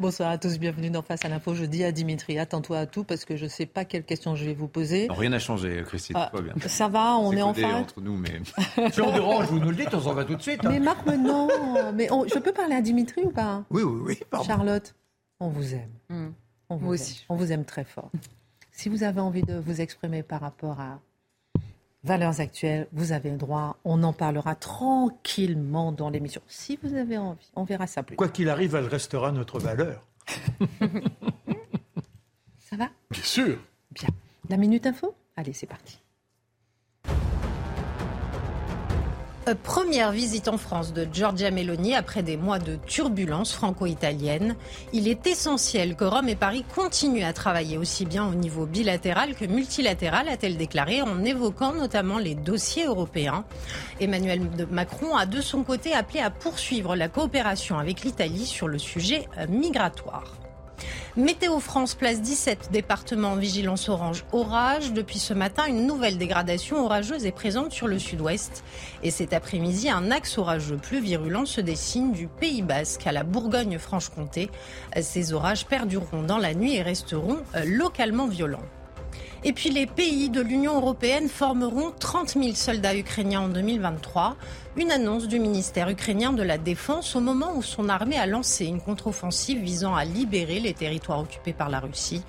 Bonsoir à tous, bienvenue dans Face à l'info. Je dis à Dimitri, attends-toi à tout parce que je ne sais pas quelle question je vais vous poser. Non, rien n'a changé, Christine, Ah, tout va bien. ça va, on est, en codé phase. entre nous, mais... Si on dérange, vous nous le dites, on s'en va tout de suite. hein. Mais Marc, mais non, mais on- je peux parler à Dimitri ou pas? Oui, oui, oui, pardon. Charlotte, on vous aime. On vous Moi aime. aussi. On vous aime très fort. Si vous avez envie de vous exprimer par rapport à valeurs actuelles, vous avez le droit. On en parlera tranquillement dans l'émission. Si vous avez envie, on verra ça plus. tard. Quoi qu'il arrive, elle restera notre valeur. Ça va? Bien sûr. Bien. La minute info? Allez, c'est parti. Première visite en France de Giorgia Meloni après des mois de turbulences franco-italiennes. Il est essentiel que Rome et Paris continuent à travailler aussi bien au niveau bilatéral que multilatéral, a-t-elle déclaré en évoquant notamment les dossiers européens. Emmanuel Macron a de son côté appelé à poursuivre la coopération avec l'Italie sur le sujet euh, migratoire. Météo France place 17 départements en vigilance orange orage. Depuis ce matin, une nouvelle dégradation orageuse est présente sur le sud-ouest. Et cet après-midi, un axe orageux plus virulent se dessine du Pays Basque à la Bourgogne-Franche-Comté. Ces orages perdureront dans la nuit et resteront euh, localement violents. Et puis les pays de l'Union européenne formeront 30 000 soldats ukrainiens en 2023. Une annonce du ministère ukrainien de la Défense au moment où son armée a lancé une contre-offensive visant à libérer les territoires occupés par la Russie.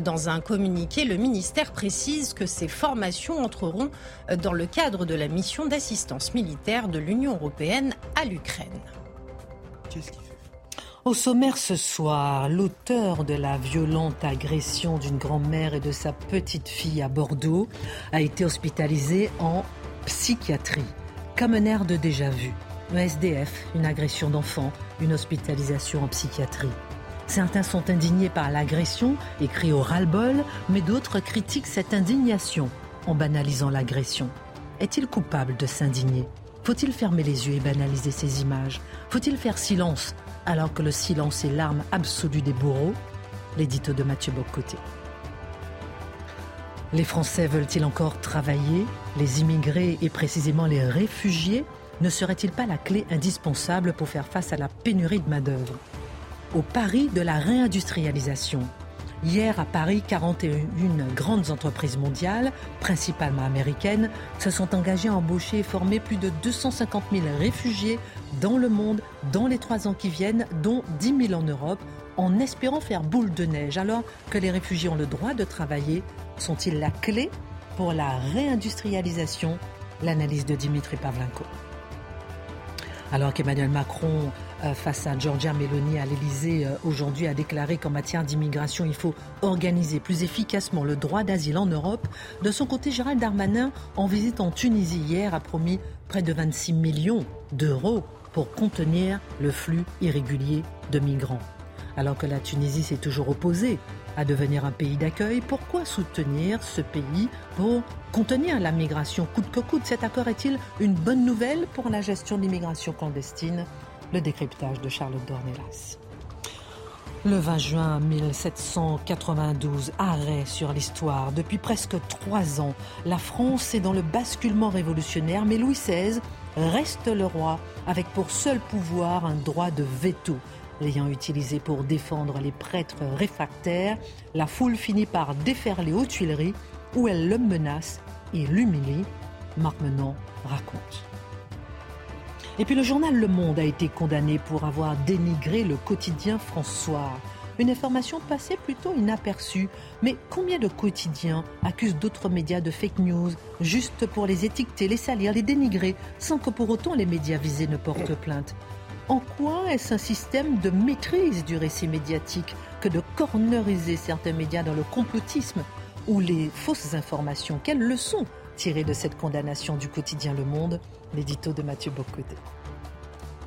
Dans un communiqué, le ministère précise que ces formations entreront dans le cadre de la mission d'assistance militaire de l'Union européenne à l'Ukraine. Qu'est-ce qu'il fait? Au sommaire ce soir, l'auteur de la violente agression d'une grand-mère et de sa petite fille à Bordeaux a été hospitalisé en psychiatrie. Comme un air de déjà-vu. Un SDF, une agression d'enfant, une hospitalisation en psychiatrie. Certains sont indignés par l'agression et au ras-le-bol, mais d'autres critiquent cette indignation en banalisant l'agression. Est-il coupable de s'indigner? Faut-il fermer les yeux et banaliser ces images? Faut-il faire silence alors que le silence est l'arme absolue des bourreaux L'édito de Mathieu Bocoté. Les Français veulent-ils encore travailler? Les immigrés et précisément les réfugiés ne seraient-ils pas la clé indispensable pour faire face à la pénurie de main-d'œuvre? Au pari de la réindustrialisation. Hier à Paris, 41 grandes entreprises mondiales, principalement américaines, se sont engagées à embaucher et former plus de 250 000 réfugiés dans le monde dans les trois ans qui viennent, dont 10 000 en Europe, en espérant faire boule de neige. Alors que les réfugiés ont le droit de travailler, sont-ils la clé pour la réindustrialisation? L'analyse de Dimitri Pavlenko. Alors qu'Emmanuel Macron, face à Giorgia Meloni à l'Elysée, aujourd'hui a déclaré qu'en matière d'immigration, il faut organiser plus efficacement le droit d'asile en Europe, de son côté, Gérald Darmanin, en visite en Tunisie hier, a promis près de 26 millions d'euros pour contenir le flux irrégulier de migrants. Alors que la Tunisie s'est toujours opposée à devenir un pays d'accueil, pourquoi soutenir ce pays pour contenir la migration coûte que coûte? Cet accord est-il une bonne nouvelle pour la gestion de l'immigration clandestine? Le décryptage de Charlotte Dornelas. Le 20 juin 1792, arrêt sur l'histoire. Depuis presque trois ans, la France est dans le basculement révolutionnaire, mais Louis XVI reste le roi, avec pour seul pouvoir un droit de veto. L'ayant utilisé pour défendre les prêtres réfractaires, la foule finit par déferler aux Tuileries, où elle le menace et l'humilie. Marc Menon raconte. Et puis le journal Le Monde a été condamné pour avoir dénigré le quotidien François. Une information passée plutôt inaperçue. Mais combien de quotidiens accusent d'autres médias de fake news? Juste pour les étiqueter, les salir, les dénigrer, sans que pour autant les médias visés ne portent plainte En quoi est-ce un système de maîtrise du récit médiatique que de corneriser certains médias dans le complotisme ou les fausses informations? Quelles leçons tirer de cette condamnation du quotidien Le Monde L'édito de Mathieu Bocoté.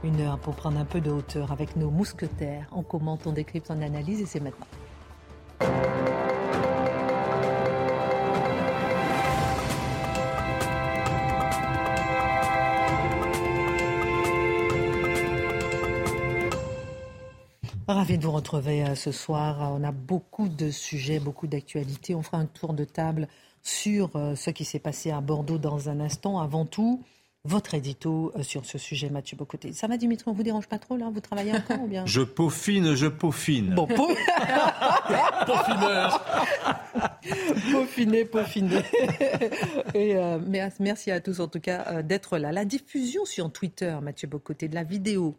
Une heure pour prendre un peu de hauteur avec nos mousquetaires. On commente, on décrypte, on analyse et c'est maintenant. Ravi de vous retrouver euh, ce soir. On a beaucoup de sujets, beaucoup d'actualités. On fera un tour de table sur euh, ce qui s'est passé à Bordeaux dans un instant. Avant tout, votre édito euh, sur ce sujet, Mathieu Bocoté. Ça va, Dimitri, on vous dérange pas trop là? Vous travaillez encore ou bien? Je peaufine, je peaufine. Bon, peau... Peaufineur. peaufiner, peaufiner. Et merci à tous en tout cas d'être là. La diffusion sur Twitter, Mathieu Bocoté, de la vidéo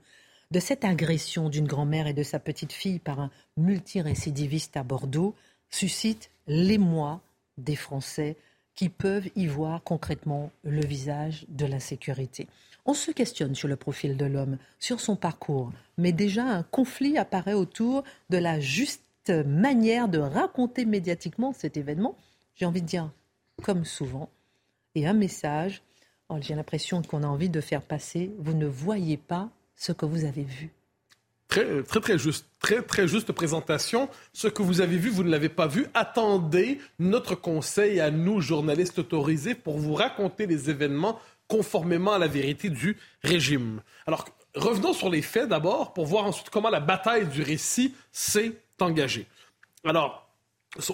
de cette agression d'une grand-mère et de sa petite-fille par un multirécidiviste à Bordeaux suscite l'émoi des Français qui peuvent y voir concrètement le visage de l'insécurité. On se questionne sur le profil de l'homme, sur son parcours, mais déjà un conflit apparaît autour de la juste manière de raconter médiatiquement cet événement. J'ai envie de dire, comme souvent, et un message, oh, j'ai l'impression qu'on a envie de faire passer, vous ne voyez pas ce que vous avez vu. Très, très, très juste. Très, très juste présentation. Ce que vous avez vu, vous ne l'avez pas vu. Attendez notre conseil à nous, journalistes autorisés, pour vous raconter les événements conformément à la vérité du régime. Alors, revenons sur les faits d'abord, pour voir ensuite comment la bataille du récit s'est engagée. Alors,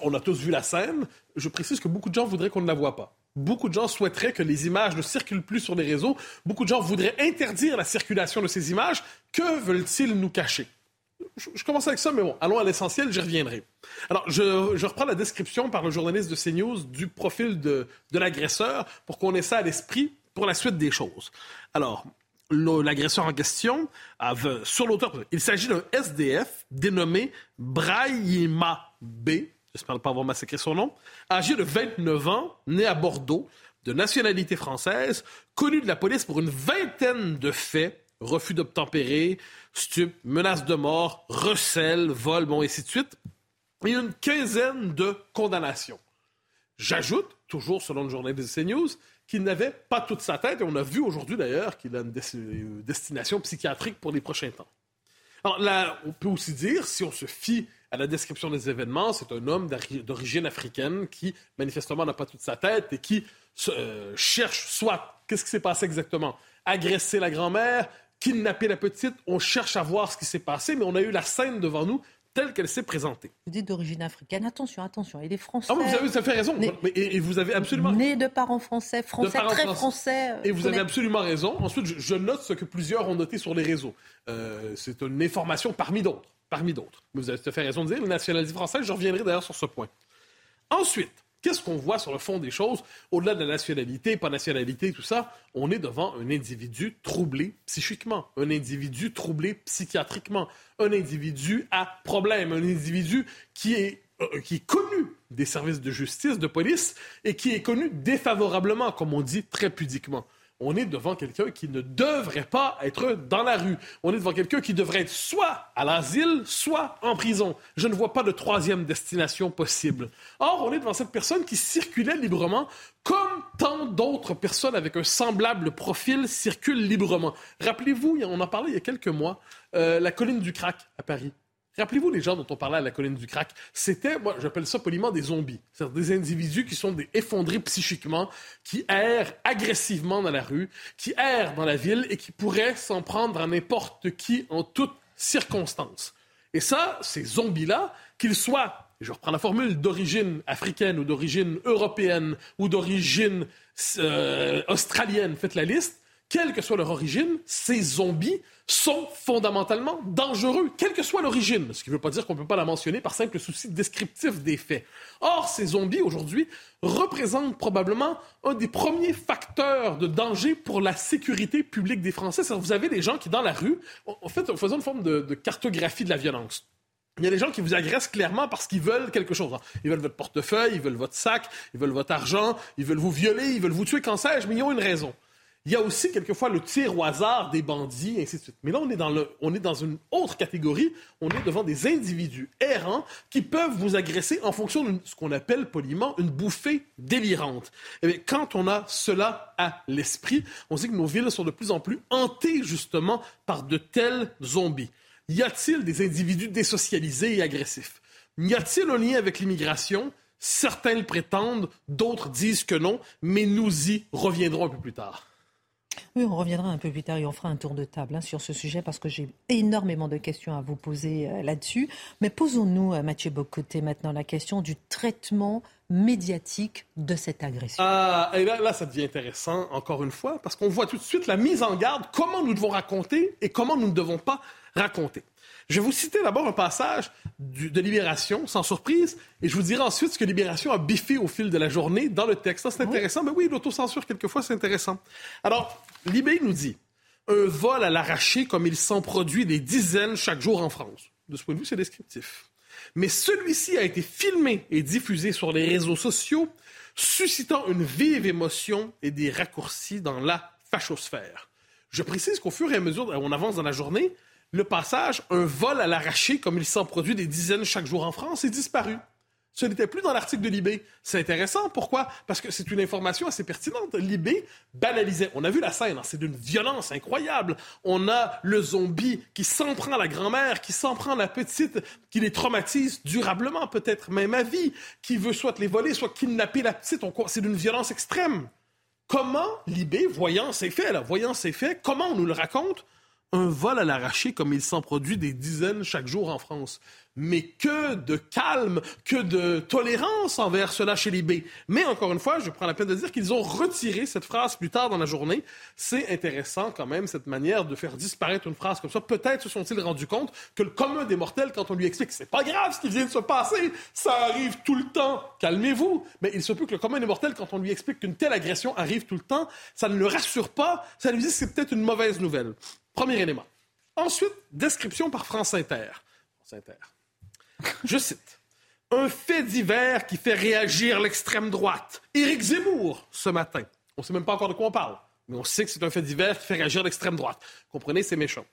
on a tous vu la scène. Je précise que beaucoup de gens voudraient qu'on ne la voit pas. Beaucoup de gens souhaiteraient que les images ne circulent plus sur les réseaux. Beaucoup de gens voudraient interdire la circulation de ces images. Que veulent-ils nous cacher? Je, commence avec ça, mais bon, allons à l'essentiel, j'y reviendrai. Alors, je, reprends la description par le journaliste de CNews du profil de, l'agresseur pour qu'on ait ça à l'esprit pour la suite des choses. Alors, l'agresseur en question, sur l'auteur, il s'agit d'un SDF dénommé Brahima B, j'espère ne pas avoir massacré son nom, âgé de 29 ans, né à Bordeaux, de nationalité française, connu de la police pour une vingtaine de faits, refus d'obtempérer, stup, menaces de mort, recel, vol, bon, et ainsi de suite, et une quinzaine de condamnations. J'ajoute, toujours selon le journal de CNews, qu'il n'avait pas toute sa tête, et on a vu aujourd'hui d'ailleurs qu'il a une euh, destination psychiatrique pour les prochains temps. Alors là, on peut aussi dire, si on se fie à la description des événements, c'est un homme d'origine africaine qui, manifestement, n'a pas toute sa tête et qui euh, cherche soit, qu'est-ce qui s'est passé exactement? Agresser la grand-mère, kidnapper la petite, on cherche à voir ce qui s'est passé, mais on a eu la scène devant nous telle qu'elle s'est présentée. Vous dites d'origine africaine, attention, attention, il est français. Ah, vous avez à fait raison, et, vous avez absolument... Né de parents français, français, très français. Euh, et vous avez absolument raison. Ensuite, je, note ce que plusieurs ont noté sur les réseaux. Euh, c'est une information parmi d'autres parmi d'autres. vous avez tout à fait raison de dire, le nationalisme français, je reviendrai d'ailleurs sur ce point. Ensuite, qu'est-ce qu'on voit sur le fond des choses, au-delà de la nationalité, pas nationalité, tout ça, on est devant un individu troublé psychiquement, un individu troublé psychiatriquement, un individu à problème, un individu qui est, euh, qui est connu des services de justice, de police, et qui est connu défavorablement, comme on dit très pudiquement on est devant quelqu'un qui ne devrait pas être dans la rue. On est devant quelqu'un qui devrait être soit à l'asile, soit en prison. Je ne vois pas de troisième destination possible. Or, on est devant cette personne qui circulait librement comme tant d'autres personnes avec un semblable profil circulent librement. Rappelez-vous, on en parlait il y a quelques mois, euh, la colline du crack à Paris. Rappelez-vous les gens dont on parlait à la colline du crack. C'était, moi, j'appelle ça poliment des zombies. C'est-à-dire des individus qui sont des effondrés psychiquement, qui errent agressivement dans la rue, qui errent dans la ville et qui pourraient s'en prendre à n'importe qui en toutes circonstances. Et ça, ces zombies-là, qu'ils soient, je reprends la formule, d'origine africaine ou d'origine européenne ou d'origine euh, australienne, faites la liste, quelle que soit leur origine, ces zombies sont fondamentalement dangereux, quelle que soit l'origine. Ce qui ne veut pas dire qu'on ne peut pas la mentionner par simple souci descriptif des faits. Or, ces zombies, aujourd'hui, représentent probablement un des premiers facteurs de danger pour la sécurité publique des Français. Vous avez des gens qui, dans la rue, en fait, faisant une forme de, de cartographie de la violence. Il y a des gens qui vous agressent clairement parce qu'ils veulent quelque chose. Ils veulent votre portefeuille, ils veulent votre sac, ils veulent votre argent, ils veulent vous violer, ils veulent vous tuer, quand sais-je, mais ils ont une raison. Il y a aussi quelquefois le tir au hasard des bandits, ainsi de suite. Mais là, on est, dans le, on est dans une autre catégorie. On est devant des individus errants qui peuvent vous agresser en fonction de ce qu'on appelle poliment une bouffée délirante. Et eh quand on a cela à l'esprit, on sait que nos villes sont de plus en plus hantées justement par de tels zombies. Y a-t-il des individus désocialisés et agressifs? Y a-t-il un lien avec l'immigration? Certains le prétendent, d'autres disent que non, mais nous y reviendrons un peu plus tard. Oui, on reviendra un peu plus tard et on fera un tour de table hein, sur ce sujet parce que j'ai énormément de questions à vous poser euh, là-dessus. Mais posons-nous, euh, Mathieu Bocoté, maintenant la question du traitement médiatique de cette agression. Ah, et là, là, ça devient intéressant, encore une fois, parce qu'on voit tout de suite la mise en garde, comment nous devons raconter et comment nous ne devons pas raconter. Je vais vous citer d'abord un passage de Libération, sans surprise, et je vous dirai ensuite ce que Libération a biffé au fil de la journée dans le texte. Ça, c'est intéressant. Mais oui, l'autocensure, quelquefois, c'est intéressant. Alors, Libé nous dit un vol à l'arraché comme il s'en produit des dizaines chaque jour en France. De ce point de vue, c'est descriptif. Mais celui-ci a été filmé et diffusé sur les réseaux sociaux, suscitant une vive émotion et des raccourcis dans la fachosphère. Je précise qu'au fur et à mesure on avance dans la journée, le passage un vol à l'arraché, comme il s'en produit des dizaines chaque jour en France, est disparu. Ce n'était plus dans l'article de Libé. C'est intéressant. Pourquoi? Parce que c'est une information assez pertinente. Libé banalisait. On a vu la scène. Hein. C'est d'une violence incroyable. On a le zombie qui s'en prend la grand-mère, qui s'en prend la petite, qui les traumatise durablement, peut-être même à vie, qui veut soit les voler, soit kidnapper la petite. C'est d'une violence extrême. Comment Libé, voyant ces faits, là, voyant ces faits, comment on nous le raconte? Un vol à l'arraché comme il s'en produit des dizaines chaque jour en France. Mais que de calme, que de tolérance envers cela chez les B. Mais encore une fois, je prends la peine de dire qu'ils ont retiré cette phrase plus tard dans la journée. C'est intéressant quand même, cette manière de faire disparaître une phrase comme ça. Peut-être se sont-ils rendus compte que le commun des mortels, quand on lui explique c'est pas grave ce qui vient de se passer, ça arrive tout le temps, calmez-vous. Mais il se peut que le commun des mortels, quand on lui explique qu'une telle agression arrive tout le temps, ça ne le rassure pas, ça lui dit que c'est peut-être une mauvaise nouvelle. Premier élément. Ensuite, description par France Inter. France Inter. Je cite. Un fait divers qui fait réagir l'extrême droite. Éric Zemmour, ce matin. On ne sait même pas encore de quoi on parle, mais on sait que c'est un fait divers qui fait réagir l'extrême droite. Comprenez, c'est méchant.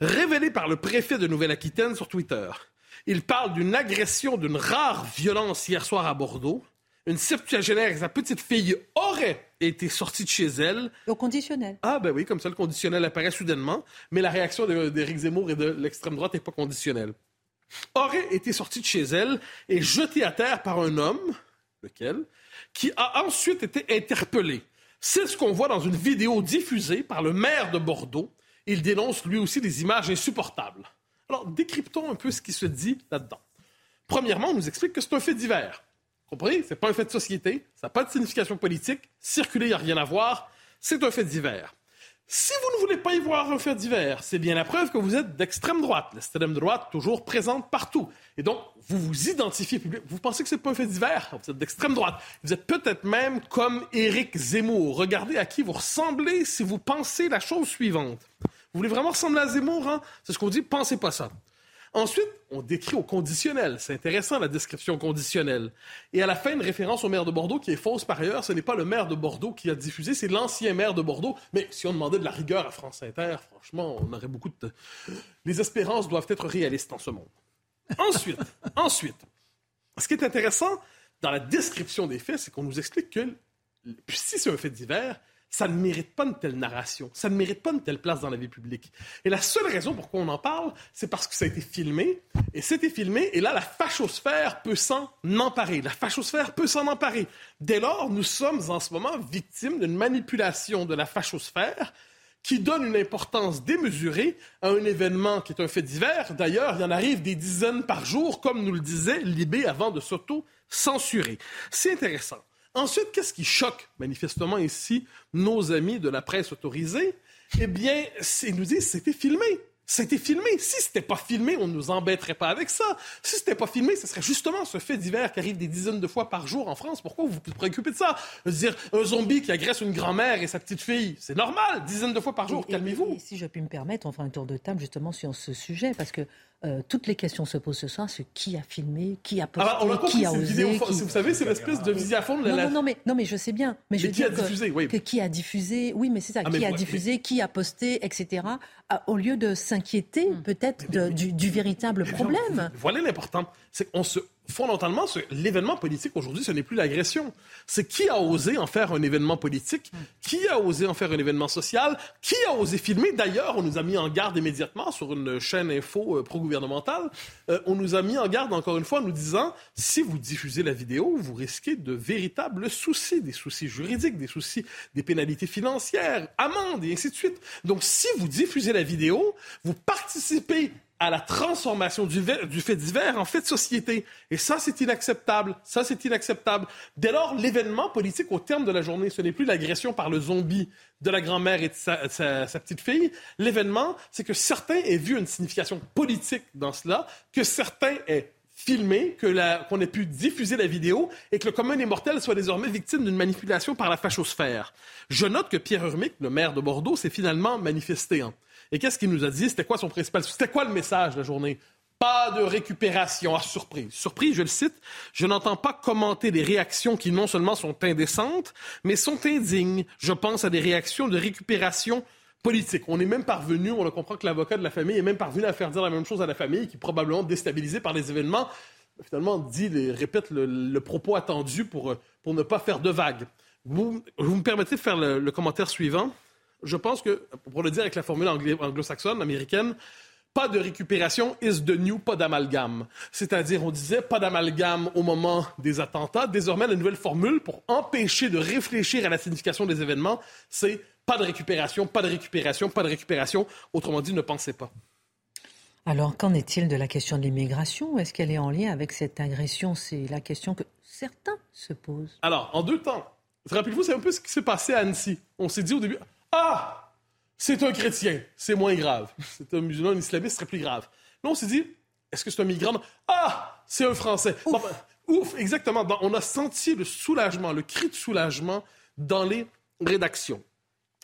Révélé par le préfet de Nouvelle-Aquitaine sur Twitter. Il parle d'une agression d'une rare violence hier soir à Bordeaux une septuagénaire et sa petite fille auraient été sorties de chez elle. Au conditionnel. Ah, ben oui, comme ça, le conditionnel apparaît soudainement, mais la réaction d'Éric Zemmour et de l'extrême droite n'est pas conditionnelle. Aurait été sortie de chez elle et jetée à terre par un homme, lequel, qui a ensuite été interpellé. C'est ce qu'on voit dans une vidéo diffusée par le maire de Bordeaux. Il dénonce lui aussi des images insupportables. Alors, décryptons un peu ce qui se dit là-dedans. Premièrement, on nous explique que c'est un fait divers. Comprenez? C'est pas un fait de société, ça n'a pas de signification politique. Circuler, il n'y a rien à voir. C'est un fait divers. Si vous ne voulez pas y voir un fait divers, c'est bien la preuve que vous êtes d'extrême droite. L'extrême droite toujours présente partout. Et donc, vous vous identifiez public. Vous pensez que c'est pas un fait divers? Vous êtes d'extrême droite. Vous êtes peut-être même comme Éric Zemmour. Regardez à qui vous ressemblez si vous pensez la chose suivante. Vous voulez vraiment ressembler à Zemmour, hein? C'est ce qu'on dit, pensez pas ça. Ensuite, on décrit au conditionnel. C'est intéressant, la description conditionnelle. Et à la fin, une référence au maire de Bordeaux qui est fausse par ailleurs. Ce n'est pas le maire de Bordeaux qui a diffusé, c'est l'ancien maire de Bordeaux. Mais si on demandait de la rigueur à France Inter, franchement, on aurait beaucoup de... Les espérances doivent être réalistes en ce monde. Ensuite, ensuite, ce qui est intéressant dans la description des faits, c'est qu'on nous explique que si c'est un fait divers, ça ne mérite pas une telle narration, ça ne mérite pas une telle place dans la vie publique. Et la seule raison pourquoi on en parle, c'est parce que ça a été filmé, et c'était filmé, et là, la fachosphère peut s'en emparer. La fachosphère peut s'en emparer. Dès lors, nous sommes en ce moment victimes d'une manipulation de la fachosphère qui donne une importance démesurée à un événement qui est un fait divers. D'ailleurs, il y en arrive des dizaines par jour, comme nous le disait Libé avant de s'auto-censurer. C'est intéressant. Ensuite, qu'est-ce qui choque manifestement ici nos amis de la presse autorisée? Eh bien, ils nous disent c'était filmé. C'était filmé. Si c'était pas filmé, on ne nous embêterait pas avec ça. Si c'était pas filmé, ce serait justement ce fait divers qui arrive des dizaines de fois par jour en France. Pourquoi vous vous préoccupez de ça? Dire un zombie qui agresse une grand-mère et sa petite fille, c'est normal, dizaines de fois par jour. Calmez-vous. Si je puis me permettre, on fera un tour de table justement sur ce sujet parce que euh, toutes les questions se posent ce soir sur qui a filmé, qui a posté, ah bah, qui a osé. Vous savez, c'est l'espèce de visiafond. Non, non, non, mais, non, mais je sais bien. Mais, je qui a diffusé, oui. Que, qui a diffusé, oui, mais c'est ça. Ah, qui a diffusé, qui a posté, etc. au lieu de s'inquiéter hmm. peut-être du, du, véritable problème. Voilà l'important. C'est qu'on se fondamentalement, l'événement politique aujourd'hui, ce n'est plus l'agression. C'est qui a osé en faire un événement politique, qui a osé en faire un événement social, qui a osé filmer? D'ailleurs, on nous a mis en garde immédiatement sur une chaîne info euh, pro-gouvernementale. Euh, on nous a mis en garde encore une fois en nous disant, si vous diffusez la vidéo, vous risquez de véritables soucis, des soucis juridiques, des soucis, des pénalités financières, amendes et ainsi de suite. Donc, si vous diffusez la vidéo, vous participez à la transformation du, fait divers en fait de société. Et ça, c'est inacceptable. Ça, c'est inacceptable. Dès lors, l'événement politique au terme de la journée, ce n'est plus l'agression par le zombie de la grand-mère et de sa, sa petite fille. L'événement, c'est que certains aient vu une signification politique dans cela, que certains aient filmé, qu'on ait pu diffuser la vidéo et que le commun des mortels soit désormais victime d'une manipulation par la fachosphère. Je note que Pierre Urmic, le maire de Bordeaux, s'est finalement manifesté. Hein. Et qu'est-ce qu'il nous a dit? C'était quoi son principal? C'était quoi le message de la journée? Pas de récupération. Ah, surprise. Surprise, je le cite. Je n'entends pas commenter des réactions qui non seulement sont indécentes, mais sont indignes. Je pense à des réactions de récupération politique. On est même parvenu, on le comprend que l'avocat de la famille est même parvenu à faire dire la même chose à la famille, qui probablement déstabilisée par les événements, finalement dit, répète le, propos attendu pour, pour ne pas faire de vagues. Vous, vous me permettez de faire le commentaire suivant? Je pense que, pour le dire avec la formule anglo-saxonne, américaine, pas de récupération is the new pas d'amalgame. C'est-à-dire, on disait pas d'amalgame au moment des attentats. Désormais, la nouvelle formule pour empêcher de réfléchir à la signification des événements, c'est pas de récupération, pas de récupération, pas de récupération. Autrement dit, ne pensez pas. Alors, qu'en est-il de la question de l'immigration? Est-ce qu'elle est en lien avec cette agression? C'est la question que certains se posent. Alors, en deux temps. Rappelez-vous, c'est un peu ce qui s'est passé à Annecy. On s'est dit au début, ah, c'est un chrétien, c'est moins grave. C'est un musulman, un islamiste, c'est plus grave. Là, on s'est dit, est-ce que c'est un migrant? Ah, c'est un Français. Ouf, ben, exactement. on a senti le soulagement, le cri de soulagement dans les rédactions.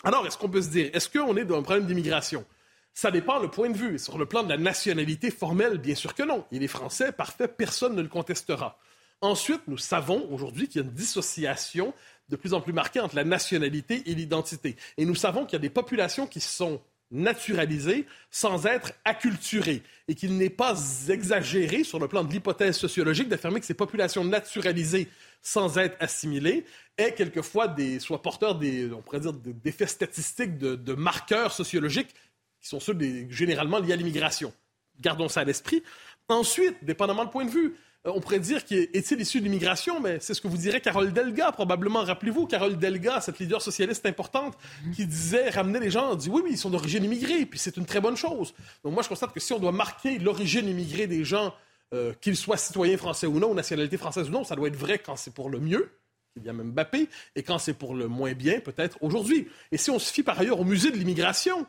Alors, est-ce qu'on peut se dire, est-ce qu'on est dans un problème d'immigration? Ça dépend le point de vue. Sur le plan de la nationalité formelle, bien sûr que non. Il est français, parfait, personne ne le contestera. Ensuite, nous savons aujourd'hui qu'il y a une dissociation de plus en plus marquée entre la nationalité et l'identité. Et nous savons qu'il y a des populations qui sont naturalisées sans être acculturées et qu'il n'est pas exagéré sur le plan de l'hypothèse sociologique d'affirmer que ces populations naturalisées sans être assimilées aient quelquefois des, soient porteurs des, on pourrait dire, d'effets statistiques, de, marqueurs sociologiques qui sont ceux généralement liés à l'immigration. Gardons ça à l'esprit. Ensuite, dépendamment du point de vue, on pourrait dire qu'il est-il issu de l'immigration, mais c'est ce que vous direz Carole Delga, probablement. Rappelez-vous, Carole Delga, cette leader socialiste importante, qui disait, ramener les gens, dit oui, oui, ils sont d'origine immigrée, puis c'est une très bonne chose. Donc moi, je constate que si on doit marquer l'origine immigrée des gens, euh, qu'ils soient citoyens français ou non, nationalité française ou non, ça doit être vrai quand c'est pour le mieux, même Mbappé, et quand c'est pour le moins bien, peut-être aujourd'hui. Et si on se fie par ailleurs au musée de l'immigration,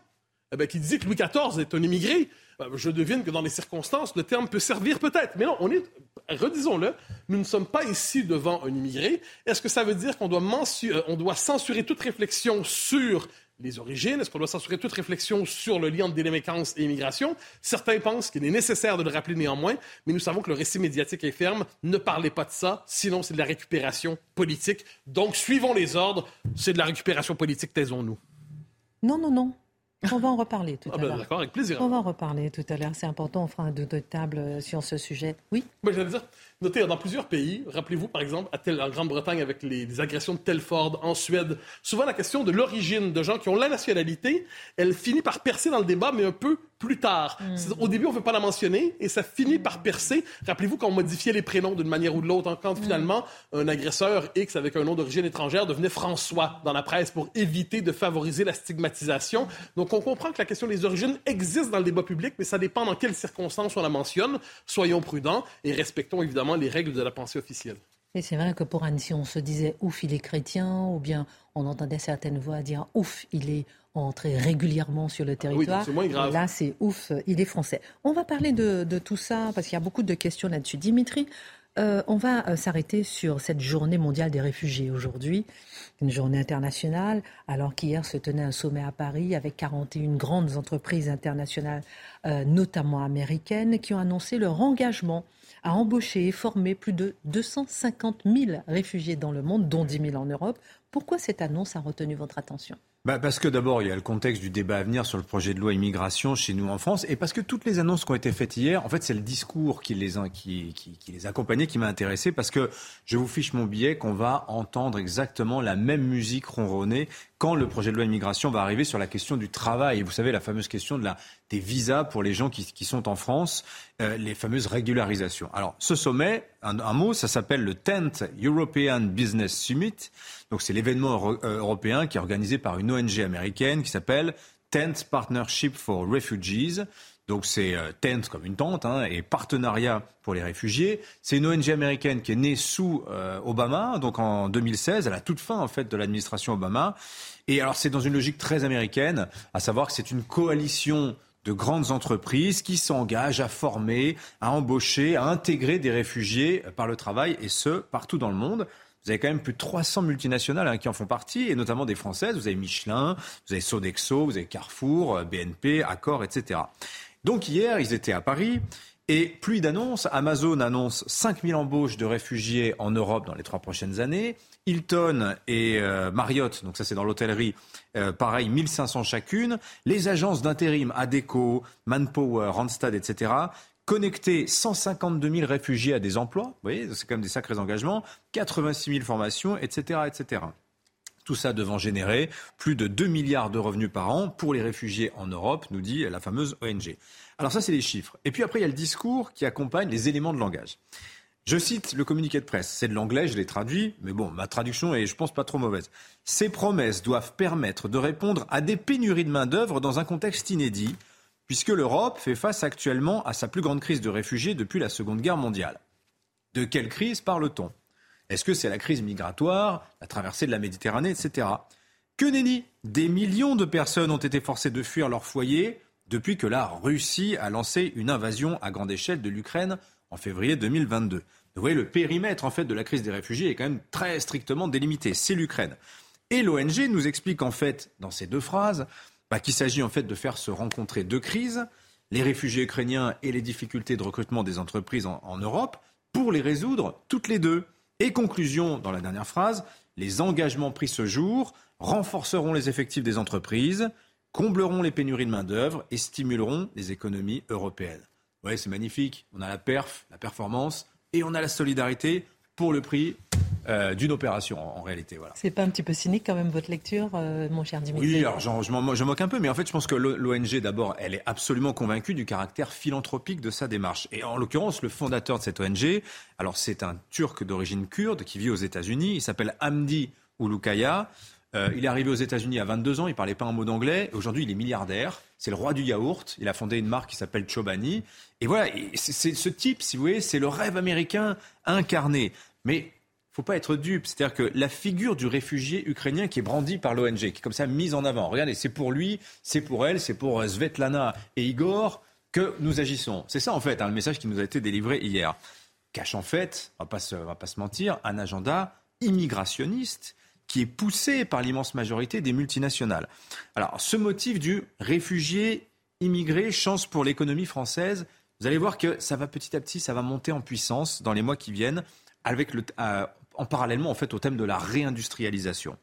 eh bien, qui dit que Louis XIV est un immigré, ben, je devine que dans les circonstances, le terme peut servir peut-être. Mais non, on est, redisons-le, nous ne sommes pas ici devant un immigré. Est-ce que ça veut dire qu'on doit, euh, doit censurer toute réflexion sur les origines? Est-ce qu'on doit censurer toute réflexion sur le lien de délinquance et immigration? Certains pensent qu'il est nécessaire de le rappeler néanmoins, mais nous savons que le récit médiatique est ferme. Ne parlez pas de ça, sinon c'est de la récupération politique. Donc, suivons les ordres. C'est de la récupération politique, taisons-nous. Non, non, non. On va en reparler tout ah à ben, l'heure. D'accord, avec plaisir. On va en reparler tout à l'heure. C'est important. On fera un deux de table euh, sur ce sujet. Oui? Moi, j'allais dire, notez, dans plusieurs pays, rappelez-vous par exemple, à en Grande-Bretagne avec les, agressions de Telford, en Suède, souvent la question de l'origine de gens qui ont la nationalité, elle finit par percer dans le débat, mais un peu plus tard. Mm. Au début, on ne veut pas la mentionner et ça finit par percer. Rappelez-vous quand on modifiait les prénoms d'une manière ou de l'autre, hein, quand mm. finalement un agresseur X avec un nom d'origine étrangère devenait François dans la presse pour éviter de favoriser la stigmatisation. Donc on comprend que la question des origines existe dans le débat public, mais ça dépend dans quelles circonstances on la mentionne. Soyons prudents et respectons évidemment les règles de la pensée officielle. Et c'est vrai que pour Annecy, on se disait ouf, il est chrétien, ou bien on entendait certaines voix dire ouf, il est entrer régulièrement sur le Ah territoire. c'est moins grave. Là, c'est ouf, il est français. On va parler de, de tout ça parce qu'il y a beaucoup de questions là-dessus. Dimitri, euh, on va euh, s'arrêter sur cette journée mondiale des réfugiés aujourd'hui, une journée internationale, alors qu'hier se tenait un sommet à Paris avec 41 grandes entreprises internationales, euh, notamment américaines, qui ont annoncé leur engagement à embaucher et former plus de 250 000 réfugiés dans le monde, dont 10 000 en Europe. Pourquoi cette annonce a retenu votre attention? Bah parce que d'abord, il y a le contexte du débat à venir sur le projet de loi immigration chez nous en France, et parce que toutes les annonces qui ont été faites hier, en fait, c'est le discours qui les, a- qui, les accompagnait qui m'a intéressé, parce que je vous fiche mon billet qu'on va entendre exactement la même musique ronronner quand le projet de loi immigration va arriver sur la question du travail. Vous savez, la fameuse question de la, des visas pour les gens qui, qui sont en France, euh, les fameuses régularisations. Alors, ce sommet, un, un mot, ça s'appelle le 10th European Business Summit. Donc, c'est l'événement euh, européen qui est organisé par une ONG américaine qui s'appelle 10th Partnership for Refugees. Donc c'est euh, tent comme une tente hein, et partenariat pour les réfugiés. C'est une ONG américaine qui est née sous euh, Obama, donc en 2016, à la toute fin en fait de l'administration Obama. Et alors c'est dans une logique très américaine, à savoir que c'est une coalition de grandes entreprises qui s'engagent à former, à embaucher, à intégrer des réfugiés par le travail, et ce, partout dans le monde. Vous avez quand même plus de 300 multinationales hein, qui en font partie, et notamment des françaises. Vous avez Michelin, vous avez Sodexo, vous avez Carrefour, euh, BNP, Accor, etc. Donc hier, ils étaient à Paris. Et pluie d'annonces. Amazon annonce 5000 embauches de réfugiés en Europe dans les trois prochaines années. Hilton et euh, Marriott, donc ça c'est dans l'hôtellerie, euh, pareil, 1500 chacune. Les agences d'intérim, ADECO, Manpower, Randstad, etc., connecter 152 000 réfugiés à des emplois. Vous voyez, c'est quand même des sacrés engagements. 86 000 formations, etc., etc. Tout ça devant générer plus de 2 milliards de revenus par an pour les réfugiés en Europe, nous dit la fameuse ONG. Alors ça, c'est les chiffres. Et puis après, il y a le discours qui accompagne les éléments de langage. Je cite le communiqué de presse. C'est de l'anglais, je l'ai traduit, mais bon, ma traduction est, je pense, pas trop mauvaise. Ces promesses doivent permettre de répondre à des pénuries de main-d'œuvre dans un contexte inédit, puisque l'Europe fait face actuellement à sa plus grande crise de réfugiés depuis la Seconde Guerre mondiale. De quelle crise parle-t-on? Est-ce que c'est la crise migratoire, la traversée de la Méditerranée, etc. Que nenni Des millions de personnes ont été forcées de fuir leur foyer depuis que la Russie a lancé une invasion à grande échelle de l'Ukraine en février 2022. Vous voyez, le périmètre en fait de la crise des réfugiés est quand même très strictement délimité. C'est l'Ukraine. Et l'ONG nous explique en fait, dans ces deux phrases, bah, qu'il s'agit en fait de faire se rencontrer deux crises, les réfugiés ukrainiens et les difficultés de recrutement des entreprises en, en Europe, pour les résoudre toutes les deux. Et conclusion, dans la dernière phrase, les engagements pris ce jour renforceront les effectifs des entreprises, combleront les pénuries de main-d'œuvre et stimuleront les économies européennes. Ouais, c'est magnifique. On a la perf, la performance et on a la solidarité pour le prix euh, d'une opération en, en réalité. Voilà. C'est pas un petit peu cynique quand même votre lecture, euh, mon cher Dimitri Oui, alors je, m'en- moque un peu, mais en fait, je pense que l'ONG, d'abord, elle est absolument convaincue du caractère philanthropique de sa démarche. Et en l'occurrence, le fondateur de cette ONG, alors c'est un Turc d'origine kurde qui vit aux États-Unis. Il s'appelle Hamdi Ulukaya. Euh, il est arrivé aux États-Unis à 22 ans, il parlait pas un mot d'anglais. Aujourd'hui, il est milliardaire. C'est le roi du yaourt. Il a fondé une marque qui s'appelle Chobani. Et voilà, c'est ce type, si vous voulez, c'est le rêve américain incarné. Mais faut pas être dupe. C'est-à-dire que la figure du réfugié ukrainien qui est brandi par l'ONG, qui est comme ça mise en avant. Regardez, c'est pour lui, c'est pour elle, c'est pour euh, Svetlana et Igor que nous agissons. C'est ça en fait, hein, le message qui nous a été délivré hier. Cache en fait, on va pas se, va pas se mentir, un agenda immigrationniste qui est poussé par l'immense majorité des multinationales. Alors, ce motif du réfugié immigré, chance pour l'économie française, vous allez voir que ça va petit à petit, ça va monter en puissance dans les mois qui viennent, avec le, euh, en parallèlement en fait au thème de la réindustrialisation.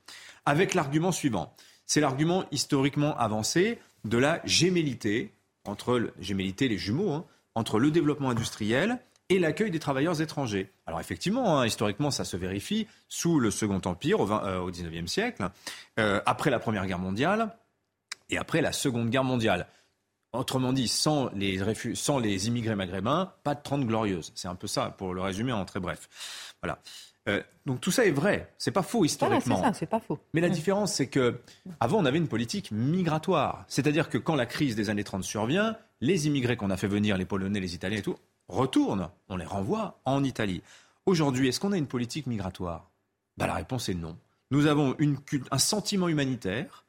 Avec l'argument suivant, c'est l'argument historiquement avancé de la gémellité entre le, les jumeaux, hein, entre le développement industriel et l'accueil des travailleurs étrangers. Alors effectivement, hein, historiquement, ça se vérifie sous le Second Empire au, 20, euh, au 19e siècle, euh, après la Première Guerre mondiale et après la Seconde Guerre mondiale. Autrement dit, sans les, sans les immigrés maghrébins, pas de 30 glorieuses. C'est un peu ça, pour le résumer en très bref. Voilà. Euh, donc tout ça est vrai, c'est pas faux Voilà, historiquement. c'est ça, c'est pas faux. Mais la différence, c'est que avant, on avait une politique migratoire. C'est-à-dire que quand la crise des années 30 survient, les immigrés qu'on a fait venir, les Polonais, les Italiens et tout, retournent. On les renvoie en Italie. Aujourd'hui, est-ce qu'on a une politique migratoire? Bah, La réponse est non. Nous avons une, un sentiment humanitaire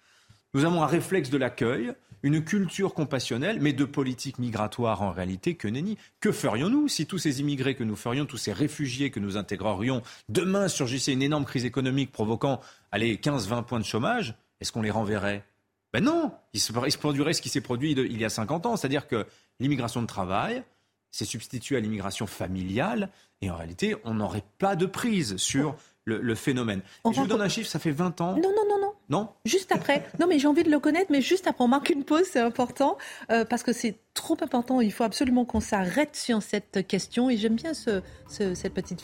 Nous avons un réflexe de l'accueil, une culture compassionnelle, mais de politique migratoire en réalité que nenni. Que ferions-nous si tous ces immigrés que nous ferions, tous ces réfugiés que nous intégrerions, demain surgissait une énorme crise économique provoquant, allez, 15-20 points de chômage Est-ce qu'on les renverrait? Ben non il se, il se produirait ce qui s'est produit il y a 50 ans, c'est-à-dire que l'immigration de travail s'est substituée à l'immigration familiale, et en réalité, on n'aurait pas de prise sur le, le phénomène. On Je vous donne un chiffre, ça fait 20 ans. Non, non, non, non. Non Juste après. Non, mais j'ai envie de le connaître, mais juste après, on marque une pause, c'est important, euh, parce que c'est trop important. Il faut absolument qu'on s'arrête sur cette question. Et j'aime bien ce, ce- cette petite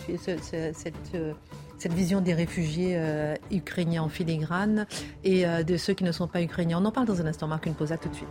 euh, cette vision des réfugiés euh, ukrainiens en filigrane et de ceux qui ne sont pas ukrainiens. On en parle dans un instant. On marque une pause. À tout de suite.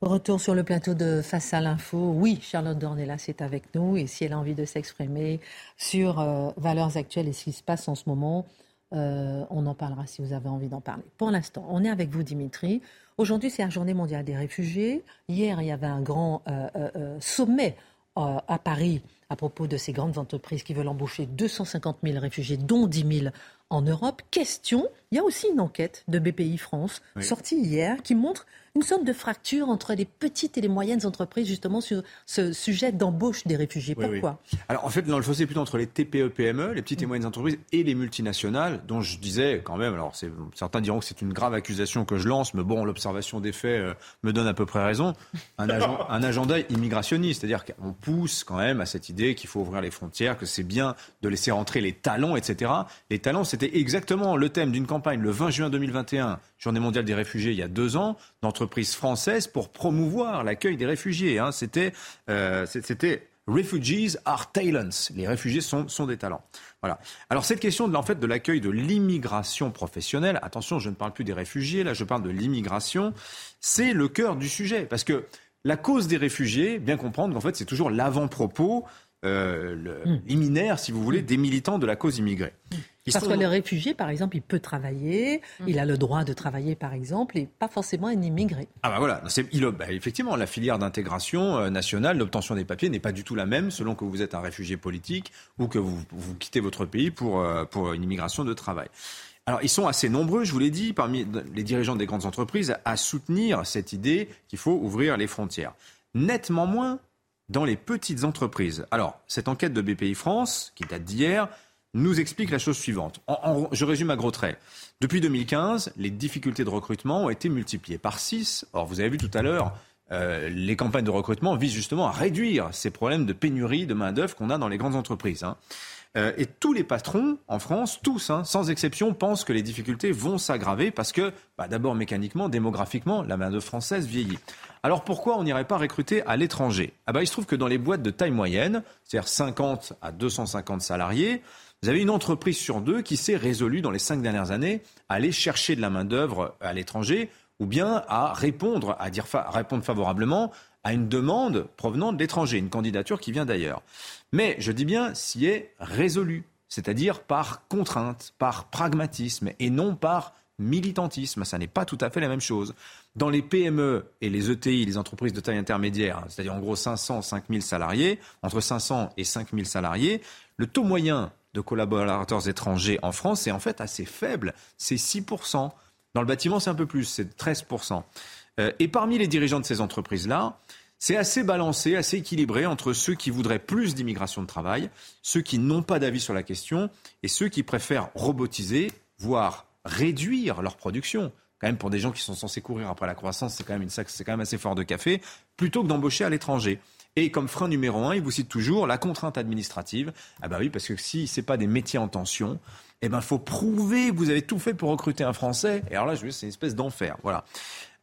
Retour sur le plateau de Face à l'info. Oui, Charlotte Dornelas est avec nous et si elle a envie de s'exprimer sur euh, valeurs actuelles et ce qui se passe en ce moment, euh, on en parlera si vous avez envie d'en parler. Pour l'instant, on est avec vous, Dimitri. Aujourd'hui, c'est la journée mondiale des réfugiés. Hier, il y avait un grand euh, sommet à Paris à propos de ces grandes entreprises qui veulent embaucher 250 000 réfugiés, dont 10 000 en Europe. Question, il y a aussi une enquête de BPI France Oui. sortie hier qui montre une sorte de fracture entre les petites et les moyennes entreprises justement sur ce sujet d'embauche des réfugiés. Oui, oui. Pourquoi? Alors en fait, dans le fossé plutôt entre les TPE, PME, les petites et moyennes entreprises et les multinationales, dont je disais quand même, alors certains diront que c'est une grave accusation que je lance, mais bon, l'observation des faits euh, me donne à peu près raison, un, agen- un agenda immigrationniste, c'est-à-dire qu'on pousse quand même à cette idée qu'il faut ouvrir les frontières, que c'est bien de laisser entrer les talents, etc. Les talents, c'était exactement le thème d'une campagne le 20 juin 2021, Journée mondiale des réfugiés, il y a deux ans, d'entreprises françaises pour promouvoir l'accueil des réfugiés. hein. C'était, euh, c'était Refugees are talents. Les réfugiés sont, sont des talents. Voilà. Alors cette question de, en de l'accueil de l'immigration professionnelle, attention, je ne parle plus des réfugiés, là je parle de l'immigration, c'est le cœur du sujet. Parce que la cause des réfugiés, bien comprendre qu'en fait c'est toujours l'avant-propos, euh, le- liminaire, si vous voulez, des militants de la cause immigrée. Ils Parce sont- que le réfugié, par exemple, il peut travailler, il a le droit de travailler, par exemple, et pas forcément un immigré. Ah bah voilà, il, bah, effectivement, la filière d'intégration euh, nationale, l'obtention des papiers n'est pas du tout la même selon que vous êtes un réfugié politique ou que vous, vous quittez votre pays pour, euh, pour une immigration de travail. Alors ils sont assez nombreux, je vous l'ai dit, parmi les dirigeants des grandes entreprises à soutenir cette idée qu'il faut ouvrir les frontières. Nettement moins dans les petites entreprises. Alors, cette enquête de BPI France, qui date d'hier, nous explique la chose suivante. Je résume à gros traits. Depuis 2015, les difficultés de recrutement ont été multipliées par 6. Or, vous avez vu tout à l'heure, euh, les campagnes de recrutement visent justement à réduire ces problèmes de pénurie de main-d'œuvre qu'on a dans les grandes entreprises. hein. Euh, et tous les patrons en France, tous, hein, sans exception, pensent que les difficultés vont s'aggraver parce que, bah, d'abord mécaniquement, démographiquement, la main-d'œuvre française vieillit. Alors pourquoi on n'irait pas recruter à l'étranger? Ah bah, Il se trouve que dans les boîtes de taille moyenne, c'est-à-dire 50 à 250 salariés, vous avez une entreprise sur deux qui s'est résolue dans les cinq dernières années à aller chercher de la main-d'œuvre à l'étranger ou bien à répondre, à dire répondre favorablement à une demande provenant de l'étranger, une candidature qui vient d'ailleurs. Mais je dis bien s'y est résolu, c'est-à-dire par contrainte, par pragmatisme et non par militantisme. Ça n'est pas tout à fait la même chose. Dans les PME et les ETI, les entreprises de taille intermédiaire, c'est-à-dire en gros 500, 5000 salariés, entre 500 et 5000 salariés, le taux moyen de collaborateurs étrangers en France est en fait assez faible, c'est 6%. Dans le bâtiment, c'est un peu plus, c'est 13%. Euh, et parmi les dirigeants de ces entreprises-là, c'est assez balancé, assez équilibré entre ceux qui voudraient plus d'immigration de travail, ceux qui n'ont pas d'avis sur la question et ceux qui préfèrent robotiser, voire réduire leur production. Quand même, pour des gens qui sont censés courir après la croissance, c'est quand même une c'est quand même assez fort de café, plutôt que d'embaucher à l'étranger. Et comme frein numéro un, il vous cite toujours la contrainte administrative. Ah bah oui, parce que si c'est pas des métiers en tension, eh ben faut prouver que vous avez tout fait pour recruter un Français. Et alors là, je c'est une espèce d'enfer. Voilà.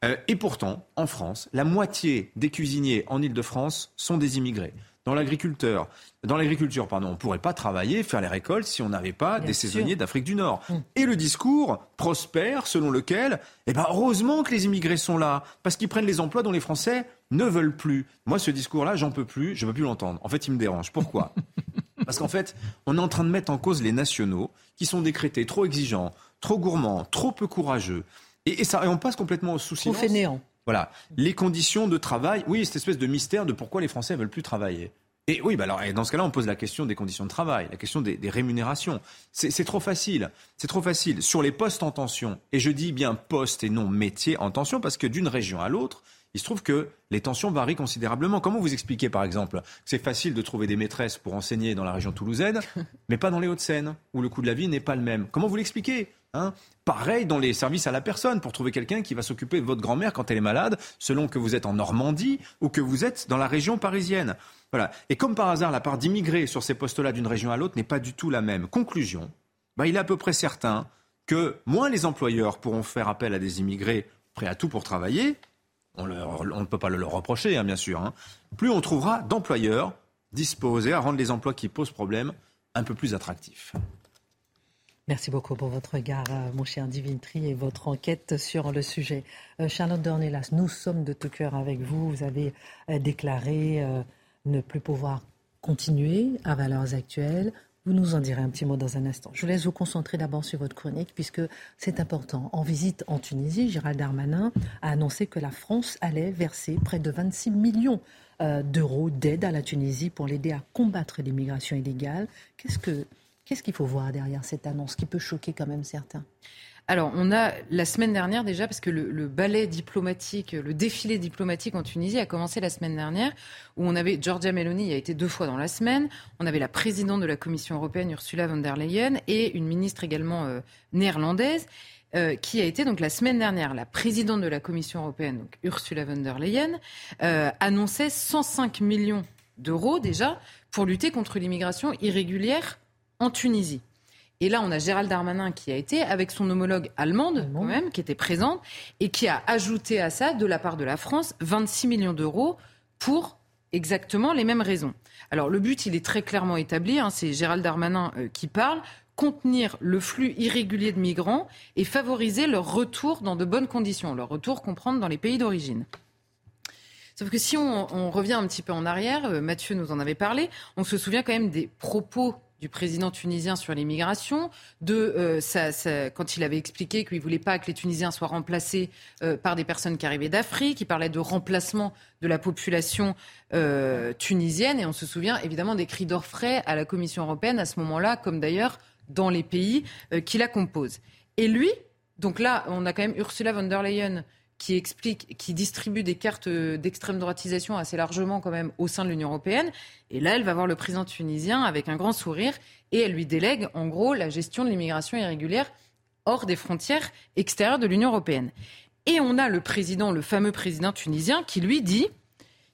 Euh, et pourtant, en France, la moitié des cuisiniers en Ile-de-France sont des immigrés. Dans l'agriculteur, dans l'agriculture, pardon, on ne pourrait pas travailler, faire les récoltes si on n'avait pas Bien des sûr. saisonniers d'Afrique du Nord. Mm. Et le discours prospère selon lequel, eh ben, heureusement que les immigrés sont là, parce qu'ils prennent les emplois dont les Français ne veulent plus. Moi, ce discours-là, j'en peux plus, je ne peux plus l'entendre. En fait, il me dérange. Pourquoi? Parce qu'en fait, on est en train de mettre en cause les nationaux qui sont décrétés trop exigeants, trop gourmands, trop peu courageux. Et, et ça, et on passe complètement au sous Trop fainéant. Voilà. Les conditions de travail, oui, cette espèce de mystère de pourquoi les Français veulent plus travailler. Et oui, bah alors, dans ce cas-là, on pose la question des conditions de travail, la question des, des rémunérations. C'est trop facile. C'est trop facile. Sur les postes en tension, et je dis bien poste et non métier en tension, parce que d'une région à l'autre, il se trouve que les tensions varient considérablement. Comment vous expliquez, par exemple, que c'est facile de trouver des maîtresses pour enseigner dans la région toulousaine, mais pas dans les Hauts-de-Seine, où le coût de la vie n'est pas le même? Comment vous l'expliquez? Hein Pareil dans les services à la personne, pour trouver quelqu'un qui va s'occuper de votre grand-mère quand elle est malade, selon que vous êtes en Normandie ou que vous êtes dans la région parisienne. Voilà. Et comme par hasard, la part d'immigrés sur ces postes-là d'une région à l'autre n'est pas du tout la même. Conclusion, bah, il est à peu près certain que moins les employeurs pourront faire appel à des immigrés prêts à tout pour travailler, on, ne peut pas le leur reprocher, hein, bien sûr. Hein. Plus on trouvera d'employeurs disposés à rendre les emplois qui posent problème un peu plus attractifs. Merci beaucoup pour votre regard, euh, mon cher Dimitri, et votre enquête sur le sujet. Euh, Charlotte Dornelas, nous sommes de tout cœur avec vous. Vous avez euh, déclaré ne plus pouvoir continuer à valeurs actuelles. Vous nous en direz un petit mot dans un instant. Je vous laisse vous concentrer d'abord sur votre chronique, puisque c'est important. En visite en Tunisie, Gérald Darmanin a annoncé que la France allait verser près de 26 millions d'euros d'aide à la Tunisie pour l'aider à combattre l'immigration illégale. Qu'est-ce que Qu'est-ce qu'il faut voir derrière cette annonce qui peut choquer quand même certains? Alors, on a la semaine dernière déjà, parce que le, ballet diplomatique, le défilé diplomatique en Tunisie a commencé la semaine dernière, où on avait Giorgia Meloni, il a été deux fois dans la semaine, on avait la présidente de la Commission européenne, Ursula von der Leyen, et une ministre également euh, néerlandaise. Euh, qui a été donc la semaine dernière la présidente de la Commission européenne, donc Ursula von der Leyen, euh, annonçait 105 millions d'euros déjà pour lutter contre l'immigration irrégulière en Tunisie. Et là, on a Gérald Darmanin qui a été avec son homologue allemande, quand même, qui était présente, et qui a ajouté à ça, de la part de la France, 26 millions d'euros pour exactement les mêmes raisons. Alors le but, il est très clairement établi, hein, c'est Gérald Darmanin euh, qui parle, contenir le flux irrégulier de migrants et favoriser leur retour dans de bonnes conditions, leur retour comprendre dans les pays d'origine. Sauf que si on, on, revient un petit peu en arrière, euh, Mathieu nous en avait parlé, on se souvient quand même des propos du président tunisien sur l'immigration, de euh, quand il avait expliqué qu'il ne voulait pas que les Tunisiens soient remplacés euh, par des personnes qui arrivaient d'Afrique, il parlait de remplacement de la population euh, tunisienne, et on se souvient évidemment des cris d'orfraie à la Commission européenne à ce moment-là, comme d'ailleurs dans les pays qui la composent. Et lui, donc là, on a quand même Ursula von der Leyen qui explique, qui distribue des cartes d'extrême droitisation assez largement quand même au sein de l'Union européenne. Et là, elle va voir le président tunisien avec un grand sourire et elle lui délègue en gros la gestion de l'immigration irrégulière hors des frontières extérieures de l'Union européenne. Et on a le président, le fameux président tunisien, qui lui dit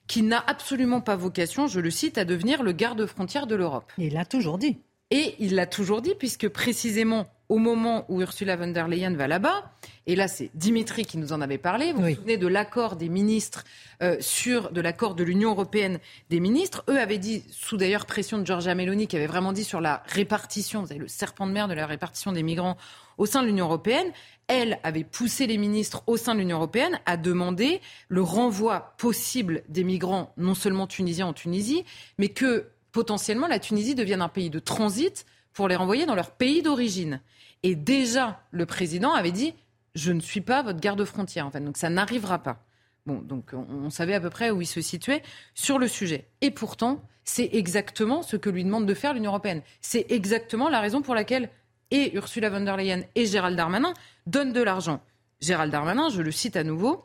qu'il n'a absolument pas vocation, je le cite, à devenir le garde-frontière de l'Europe. Il l'a toujours dit. Et il l'a toujours dit, puisque précisément au moment où Ursula von der Leyen va là-bas, et là c'est Dimitri qui nous en avait parlé, vous vous souvenez de l'accord des ministres euh, sur, de l'accord de l'Union européenne des ministres, eux avaient dit, sous d'ailleurs pression de Giorgia Meloni, qui avait vraiment dit sur la répartition, vous avez le serpent de mer de la répartition des migrants au sein de l'Union européenne, elle avait poussé les ministres au sein de l'Union européenne à demander le renvoi possible des migrants, non seulement tunisiens en Tunisie, mais que potentiellement la Tunisie devienne un pays de transit pour les renvoyer dans leur pays d'origine. Et déjà, le président avait dit Je ne suis pas votre garde-frontière, en fait. Donc ça n'arrivera pas. Donc on, savait à peu près où il se situait sur le sujet. Et pourtant, c'est exactement ce que lui demande de faire l'Union européenne. C'est exactement la raison pour laquelle et Ursula von der Leyen et Gérald Darmanin donnent de l'argent. Gérald Darmanin, je le cite à nouveau,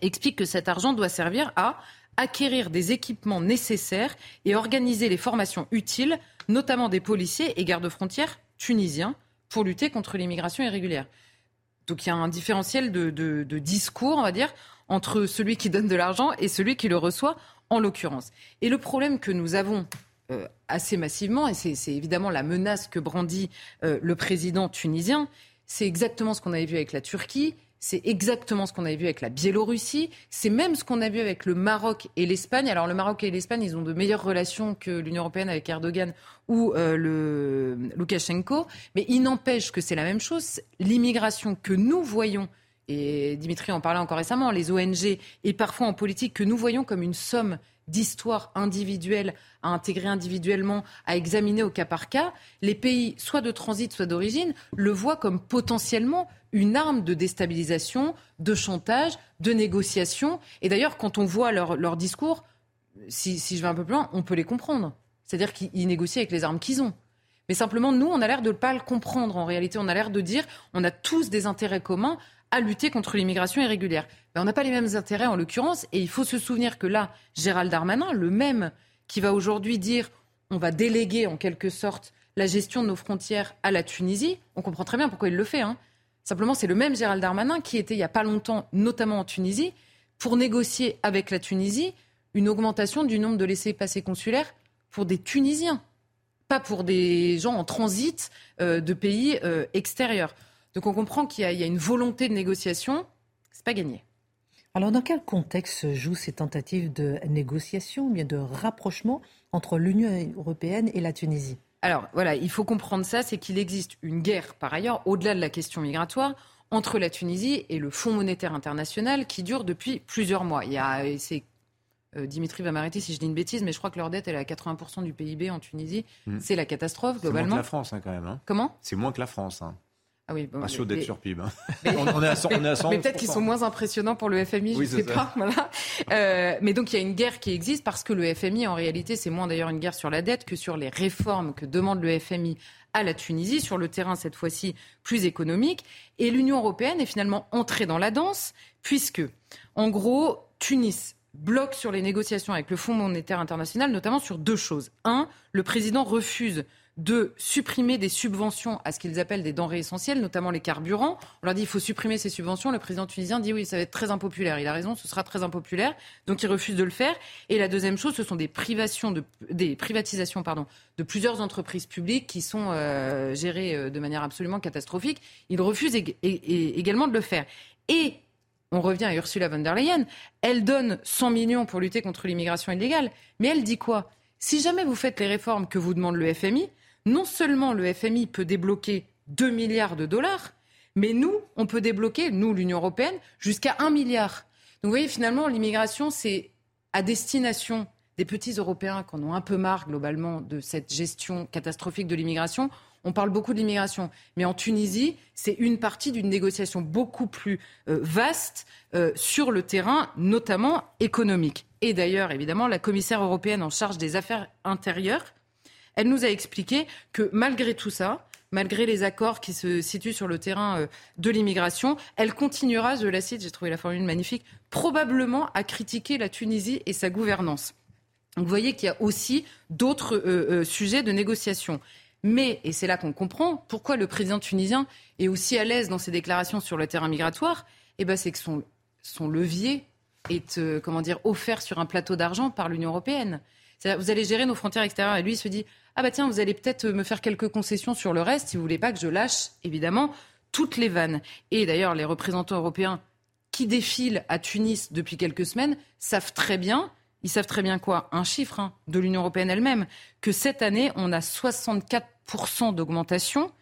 explique que cet argent doit servir à acquérir des équipements nécessaires et organiser les formations utiles, notamment des policiers et gardes-frontières tunisiens, pour lutter contre l'immigration irrégulière. Donc il y a un différentiel de, discours, on va dire, entre celui qui donne de l'argent et celui qui le reçoit, en l'occurrence. Et le problème que nous avons euh, assez massivement, et c'est évidemment la menace que brandit euh, le président tunisien, c'est exactement ce qu'on avait vu avec la Turquie, c'est exactement ce qu'on avait vu avec la Biélorussie. C'est même ce qu'on a vu avec le Maroc et l'Espagne. Alors le Maroc et l'Espagne, ils ont de meilleures relations que l'Union européenne avec Erdogan ou euh, le Loukachenko. Mais il n'empêche que c'est la même chose. L'immigration que nous voyons et Dimitri en parlait encore récemment, les ONG et parfois en politique que nous voyons comme une somme d'histoires individuelles à intégrer individuellement, à examiner au cas par cas, les pays, soit de transit, soit d'origine, le voient comme potentiellement une arme de déstabilisation, de chantage, de négociation. Et d'ailleurs, quand on voit leur, discours, si, si je vais un peu plus loin, on peut les comprendre. C'est-à-dire qu'ils négocient avec les armes qu'ils ont. Mais simplement, nous, on a l'air de ne pas le comprendre. En réalité, on a l'air de dire on a tous des intérêts communs à lutter contre l'immigration irrégulière. Mais on n'a pas les mêmes intérêts en l'occurrence. Et il faut se souvenir que là, Gérald Darmanin, le même qui va aujourd'hui dire on va déléguer en quelque sorte la gestion de nos frontières à la Tunisie, on comprend très bien pourquoi il le fait. Hein. Simplement, c'est le même Gérald Darmanin qui était il n'y a pas longtemps, notamment en Tunisie, pour négocier avec la Tunisie une augmentation du nombre de laissés-passer consulaires pour des Tunisiens, pas pour des gens en transit euh, de pays euh, extérieurs. Donc on comprend qu'il y, a une volonté de négociation, c'est pas gagné. Alors dans quel contexte se jouent ces tentatives de négociation, bien de rapprochement entre l'Union européenne et la Tunisie? Alors voilà, il faut comprendre ça, c'est qu'il existe une guerre par ailleurs, au-delà de la question migratoire, entre la Tunisie et le Fonds monétaire international qui dure depuis plusieurs mois. Il y a, c'est euh, Dimitri va m'arrêter si je dis une bêtise, mais je crois que leur dette elle est à 80% du PIB en Tunisie. Hmm. C'est la catastrophe globalement. C'est moins que la France hein, quand même. Hein. Comment? C'est moins que la France. Hein. Ah oui, bon, sûr d'être sur PIB. Mais, on, est à 100, mais, peut-être qu'ils sont moins impressionnants pour le FMI, je ne sais pas. Euh, mais donc il y a une guerre qui existe parce que le FMI, en réalité, c'est moins d'ailleurs une guerre sur la dette que sur les réformes que demande le FMI à la Tunisie, sur le terrain cette fois-ci plus économique. Et l'Union européenne est finalement entrée dans la danse, puisque, en gros, Tunis bloque sur les négociations avec le Fonds monétaire international, notamment sur deux choses. Un, le président refuse de supprimer des subventions à ce qu'ils appellent des denrées essentielles, notamment les carburants. On leur dit qu'il faut supprimer ces subventions. Le président tunisien dit oui, ça va être très impopulaire. Il a raison, ce sera très impopulaire. Donc il refuse de le faire. Et la deuxième chose, ce sont des, privations de, des privatisations pardon, de plusieurs entreprises publiques qui sont euh, gérées euh, de manière absolument catastrophique. Il refuse également de le faire. Et on revient à Ursula von der Leyen. Elle donne 100 millions pour lutter contre l'immigration illégale. Mais elle dit quoi? Si jamais vous faites les réformes que vous demande le FMI, non seulement le FMI peut débloquer 2 milliards de dollars, mais nous, on peut débloquer, nous, l'Union européenne, jusqu'à 1 milliard. Donc vous voyez, finalement, l'immigration, c'est à destination des petits Européens qui en ont un peu marre globalement de cette gestion catastrophique de l'immigration. On parle beaucoup de l'immigration, mais en Tunisie, c'est une partie d'une négociation beaucoup plus euh, vaste euh, sur le terrain, notamment économique. Et d'ailleurs, évidemment, la commissaire européenne en charge des affaires intérieures elle nous a expliqué que malgré tout ça, malgré les accords qui se situent sur le terrain euh, de l'immigration, elle continuera, je la cite, j'ai trouvé la formule magnifique, probablement à critiquer la Tunisie et sa gouvernance. vous voyez qu'il y a aussi d'autres euh, euh, sujets de négociation. Mais, et c'est là qu'on comprend pourquoi le président tunisien est aussi à l'aise dans ses déclarations sur le terrain migratoire, eh ben, c'est que son, son levier est comment dire, offert sur un plateau d'argent par l'Union européenne. Vous allez gérer nos frontières extérieures. Et lui, il se dit ah bah tiens, vous allez peut-être me faire quelques concessions sur le reste si vous voulez pas que je lâche, évidemment, toutes les vannes. Et d'ailleurs, les représentants européens qui défilent à Tunis depuis quelques semaines savent très bien, ils savent très bien quoi? Un chiffre hein, de l'Union européenne elle-même, que cette année, on a 64% d'augmentation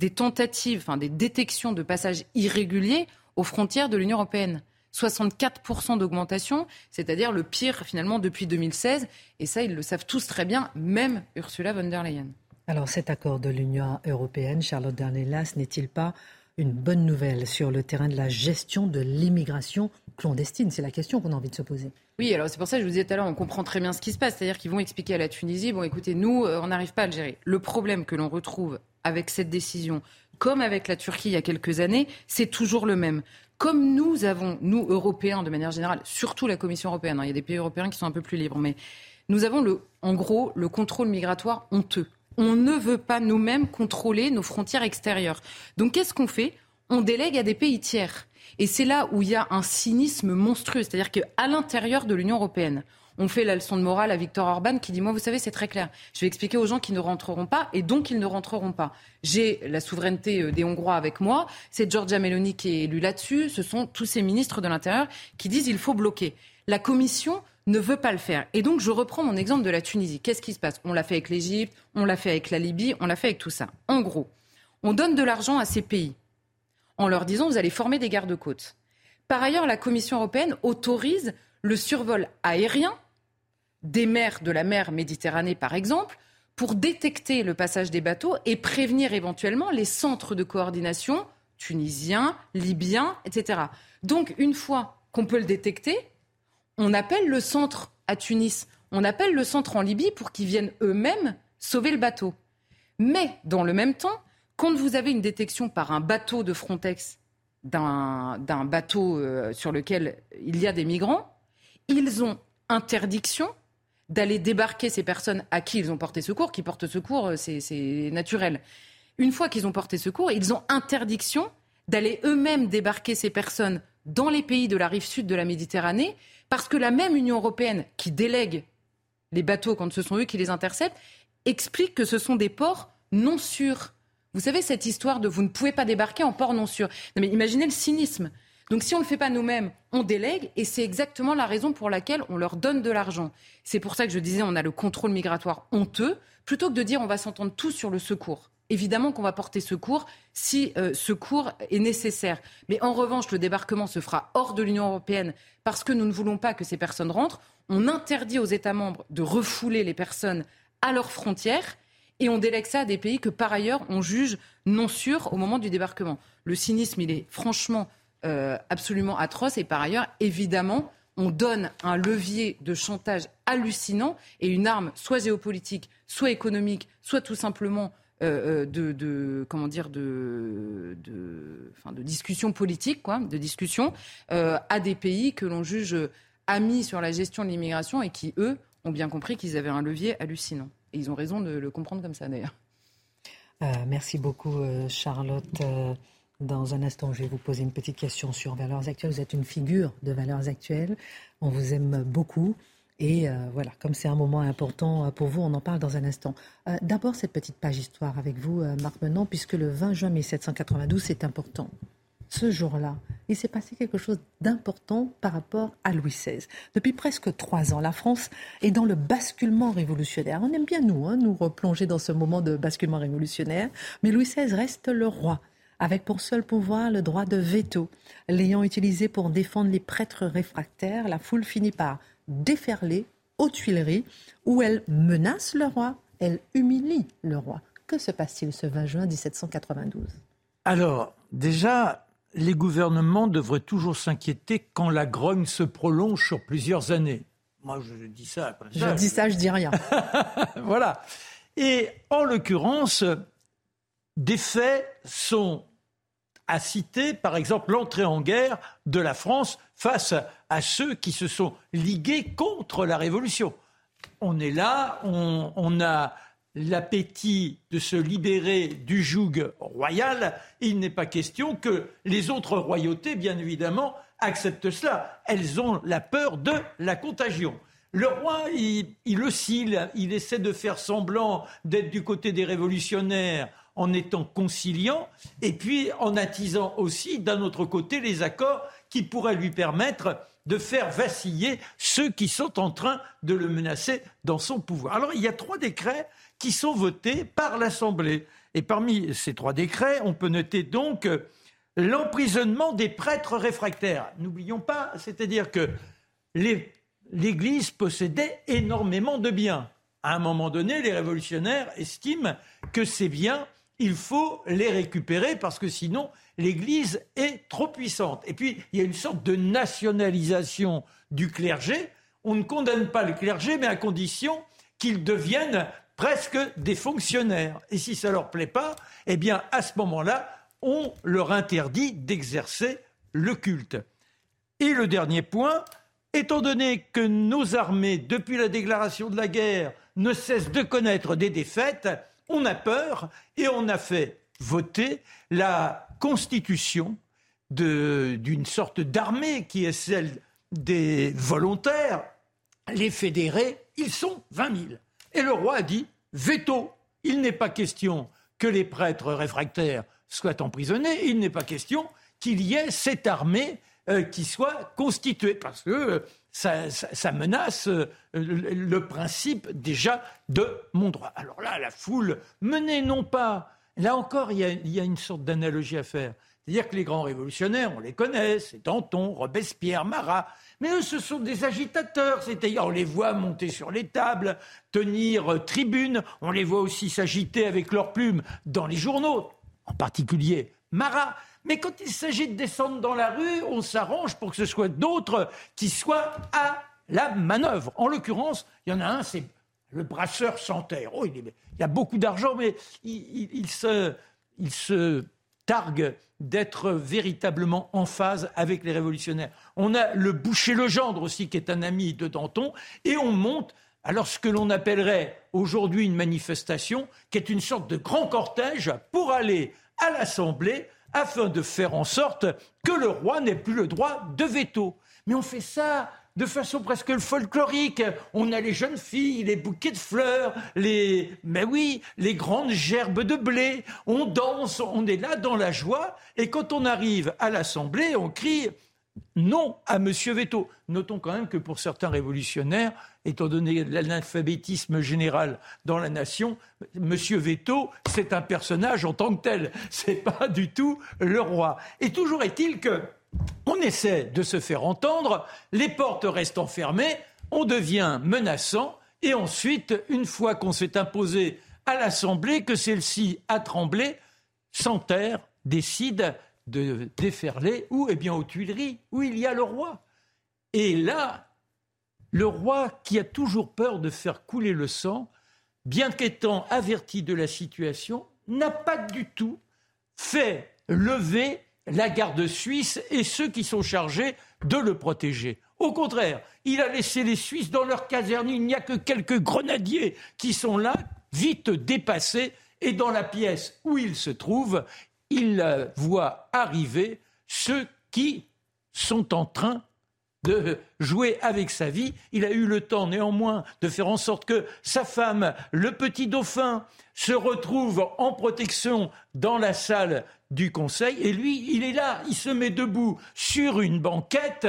des tentatives, enfin des détections de passages irréguliers aux frontières de l'Union européenne. 64% d'augmentation, c'est-à-dire le pire finalement depuis 2016. Et ça, ils le savent tous très bien, même Ursula von der Leyen. Alors cet accord de l'Union européenne, Charlotte Darnelas, n'est-il pas une bonne nouvelle sur le terrain de la gestion de l'immigration clandestine? C'est la question qu'on a envie de se poser. Oui, alors c'est pour ça que je vous disais tout à l'heure, on comprend très bien ce qui se passe. C'est-à-dire qu'ils vont expliquer à la Tunisie, bon écoutez, nous, euh, on n'arrive pas à le gérer. Le problème que l'on retrouve avec cette décision, comme avec la Turquie il y a quelques années, c'est toujours le même comme nous avons, nous, Européens, de manière générale, surtout la Commission européenne, hein, il y a des pays européens qui sont un peu plus libres, mais nous avons, en gros, le contrôle migratoire honteux. On ne veut pas nous-mêmes contrôler nos frontières extérieures. Donc qu'est-ce qu'on fait? On délègue à des pays tiers. Et c'est là où il y a un cynisme monstrueux. C'est-à-dire qu'à l'intérieur de l'Union européenne, on fait la leçon de morale à Victor Orban qui dit Moi, vous savez, c'est très clair. Je vais expliquer aux gens qui ne rentreront pas et donc ils ne rentreront pas. J'ai la souveraineté euh, des Hongrois avec moi. C'est Giorgia Meloni qui est élue là-dessus. Ce sont tous ces ministres de l'Intérieur qui disent Il faut bloquer. La Commission ne veut pas le faire. Et donc, je reprends mon exemple de la Tunisie. Qu'est-ce qui se passe? On l'a fait avec l'Égypte, on l'a fait avec la Libye, on l'a fait avec tout ça. En gros, on donne de l'argent à ces pays en leur disant Vous allez former des gardes-côtes. Par ailleurs, la Commission européenne autorise le survol aérien des mers de la mer Méditerranée, par exemple, pour détecter le passage des bateaux et prévenir éventuellement les centres de coordination tunisiens, libyens, etc. Donc, une fois qu'on peut le détecter, on appelle le centre à Tunis. On appelle le centre en Libye pour qu'ils viennent eux-mêmes sauver le bateau. Mais dans le même temps, quand vous avez une détection par un bateau de Frontex d'un bateau euh, sur lequel il y a des migrants, ils ont interdiction d'aller débarquer ces personnes à qui ils ont porté secours. Qui portent secours, euh, c'est naturel. Une fois qu'ils ont porté secours, ils ont interdiction d'aller eux-mêmes débarquer ces personnes dans les pays de la rive sud de la Méditerranée, parce que la même Union européenne qui délègue les bateaux quand ce sont eux qui les interceptent, explique que ce sont des ports non sûrs. Vous savez, cette histoire de vous ne pouvez pas débarquer en port non sûr. mais imaginez le cynisme. Donc si on ne le fait pas nous-mêmes, on délègue et c'est exactement la raison pour laquelle on leur donne de l'argent. C'est pour ça que je disais on a le contrôle migratoire honteux, plutôt que de dire on va s'entendre tous sur le secours. Évidemment qu'on va porter secours si euh, secours est nécessaire. Mais en revanche, le débarquement se fera hors de l'Union européenne parce que nous ne voulons pas que ces personnes rentrent. On interdit aux États membres de refouler les personnes à leurs frontières et on délègue ça à des pays que par ailleurs on juge non sûrs au moment du débarquement. Le cynisme, il est franchement euh, absolument atroce. Et par ailleurs, évidemment, on donne un levier de chantage hallucinant et une arme soit géopolitique, soit économique, soit tout simplement euh, euh, de, comment dire de, de, de discussion politique, quoi, de discussion à des pays que l'on juge amis sur la gestion de l'immigration et qui eux ont bien compris qu'ils avaient un levier hallucinant. Ils ont raison de le comprendre comme ça d'ailleurs. merci beaucoup Charlotte. Dans un instant, je vais vous poser une petite question sur Valeurs Actuelles. Vous êtes une figure de Valeurs Actuelles. On vous aime beaucoup. Et euh, voilà, comme c'est un moment important euh, pour vous, on en parle dans un instant. Euh, d'abord, cette petite page histoire avec vous, Marc Menant, puisque le 20 juin 1792, c'est important. Ce jour-là, il s'est passé quelque chose d'important par rapport à Louis XVI. Depuis presque trois ans, la France est dans le basculement révolutionnaire. On aime bien, nous, hein, nous replonger dans ce moment de basculement révolutionnaire, mais Louis XVI reste le roi avec pour seul pouvoir le droit de veto. L'ayant utilisé pour défendre les prêtres réfractaires, la foule finit par déferler aux Tuileries, où elle menace le roi, elle humilie le roi. Que se passe-t-il ce 20 juin 1792 Alors, déjà, les gouvernements devraient toujours s'inquiéter quand la grogne se prolonge sur plusieurs années. Moi, je dis ça. Je dis ça, je dis rien. voilà. Et en l'occurrence, des faits sont à citer, par exemple, l'entrée en guerre de la France face à ceux qui se sont ligués contre la Révolution. On est là, on, a l'appétit de se libérer du joug royal. Il n'est pas question que les autres royautés, bien évidemment, acceptent cela. Elles ont la peur de la contagion. Le roi, il, il oscille, il essaie de faire semblant d'être du côté des révolutionnaires en étant conciliant et puis en attisant aussi d'un autre côté les accords qui pourraient lui permettre de faire vaciller ceux qui sont en train de le menacer dans son pouvoir. Alors il y a trois décrets qui sont votés par l'Assemblée. Et parmi ces trois décrets, on peut noter donc l'emprisonnement des prêtres réfractaires. N'oublions pas, c'est-à-dire que l'Église possédait énormément de biens. À un moment donné, les révolutionnaires estiment que ces biens il faut les récupérer parce que sinon l'Église est trop puissante. Et puis il y a une sorte de nationalisation du clergé. On ne condamne pas le clergé, mais à condition qu'ils deviennent presque des fonctionnaires. Et si ça leur plaît pas, eh bien à ce moment-là, on leur interdit d'exercer le culte. Et le dernier point, étant donné que nos armées, depuis la déclaration de la guerre, ne cessent de connaître des défaites, on a peur et on a fait voter la constitution d'une sorte d'armée qui est celle des volontaires. Les fédérés, ils sont 20 000. Et le roi a dit veto. Il n'est pas question que les prêtres réfractaires soient emprisonnés. Il n'est pas question qu'il y ait cette armée euh, qui soit constituée. Parce que euh, ça, menace euh, le, principe déjà de mon droit. Alors là, la foule menée non pas. Là encore, il y a, une sorte d'analogie à faire. C'est-à-dire que les grands révolutionnaires, on les connaît, c'est Danton, Robespierre, Marat, mais eux, ce sont des agitateurs, c'est-à-dire on les voit monter sur les tables, tenir euh, tribune, on les voit aussi s'agiter avec leurs plumes dans les journaux, en particulier Marat. Mais quand il s'agit de descendre dans la rue, on s'arrange pour que ce soit d'autres qui soient à la manœuvre. En l'occurrence, il y en a un, c'est le brasseur sans terre. Oh, il, y a beaucoup d'argent, mais il, il se targue d'être véritablement en phase avec les révolutionnaires. On a le boucher Legendre aussi, qui est un ami de Danton, et on monte alors ce que l'on appellerait aujourd'hui une manifestation, qui est une sorte de grand cortège pour aller à l'Assemblée afin de faire en sorte que le roi n'ait plus le droit de veto. Mais on fait ça de façon presque folklorique. On a les jeunes filles, les bouquets de fleurs, les, mais oui, les grandes gerbes de blé. On danse, on est là dans la joie. Et quand on arrive à l'Assemblée, on crie non à Monsieur Veto. Notons quand même que pour certains révolutionnaires, étant donné l'analphabétisme général dans la nation, Monsieur Veto, c'est un personnage en tant que tel. C'est pas du tout le roi. Et toujours est-il que on essaie de se faire entendre, les portes restent enfermées, on devient menaçant, et ensuite, une fois qu'on s'est imposé à l'Assemblée, que celle-ci a tremblé, Santerre décide de déferler où Eh bien aux Tuileries, où il y a le roi. Et là, le roi qui a toujours peur de faire couler le sang, bien qu'étant averti de la situation, n'a pas du tout fait lever la garde suisse et ceux qui sont chargés de le protéger. Au contraire, il a laissé les Suisses dans leur caserne. Il n'y a que quelques grenadiers qui sont là, vite dépassés, et dans la pièce où il se trouve, il voit arriver ceux qui sont en train de jouer avec sa vie. Il a eu le temps néanmoins de faire en sorte que sa femme, le petit dauphin, se retrouve en protection dans la salle du conseil. Et lui, il est là, il se met debout sur une banquette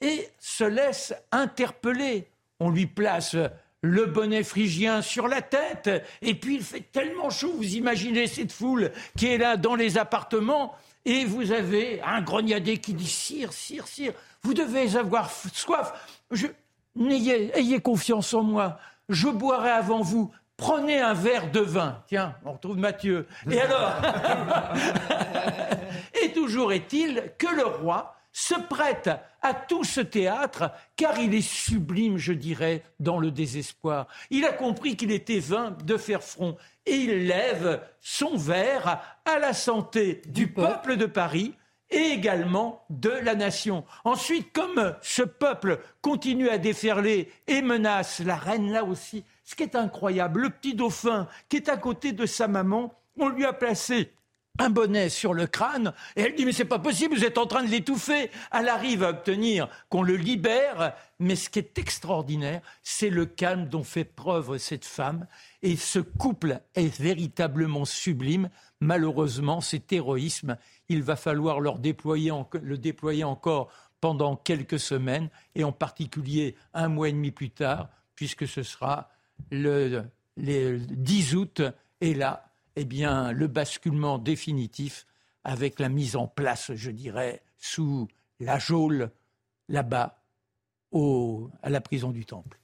et se laisse interpeller. On lui place le bonnet phrygien sur la tête. Et puis il fait tellement chaud, vous imaginez cette foule qui est là dans les appartements, et vous avez un grognadé qui dit Sire, sire, sire, vous devez avoir soif. Je... Ayez, ayez confiance en moi. Je boirai avant vous. Prenez un verre de vin. Tiens, on retrouve Mathieu. Et alors Et toujours est-il que le roi se prête à tout ce théâtre, car il est sublime, je dirais, dans le désespoir. Il a compris qu'il était vain de faire front, et il lève son verre à la santé du, peuple de Paris et également de la nation. Ensuite, comme ce peuple continue à déferler et menace la reine là aussi, ce qui est incroyable, le petit dauphin qui est à côté de sa maman, on lui a placé un bonnet sur le crâne et elle dit mais c'est pas possible, vous êtes en train de l'étouffer. Elle arrive à obtenir qu'on le libère, mais ce qui est extraordinaire, c'est le calme dont fait preuve cette femme et ce couple est véritablement sublime. Malheureusement, cet héroïsme, il va falloir leur déployer le déployer encore pendant quelques semaines et en particulier un mois et demi plus tard, puisque ce sera le, le 10 août et là eh bien, le basculement définitif avec la mise en place, je dirais, sous la geôle, là-bas, à la prison du Temple.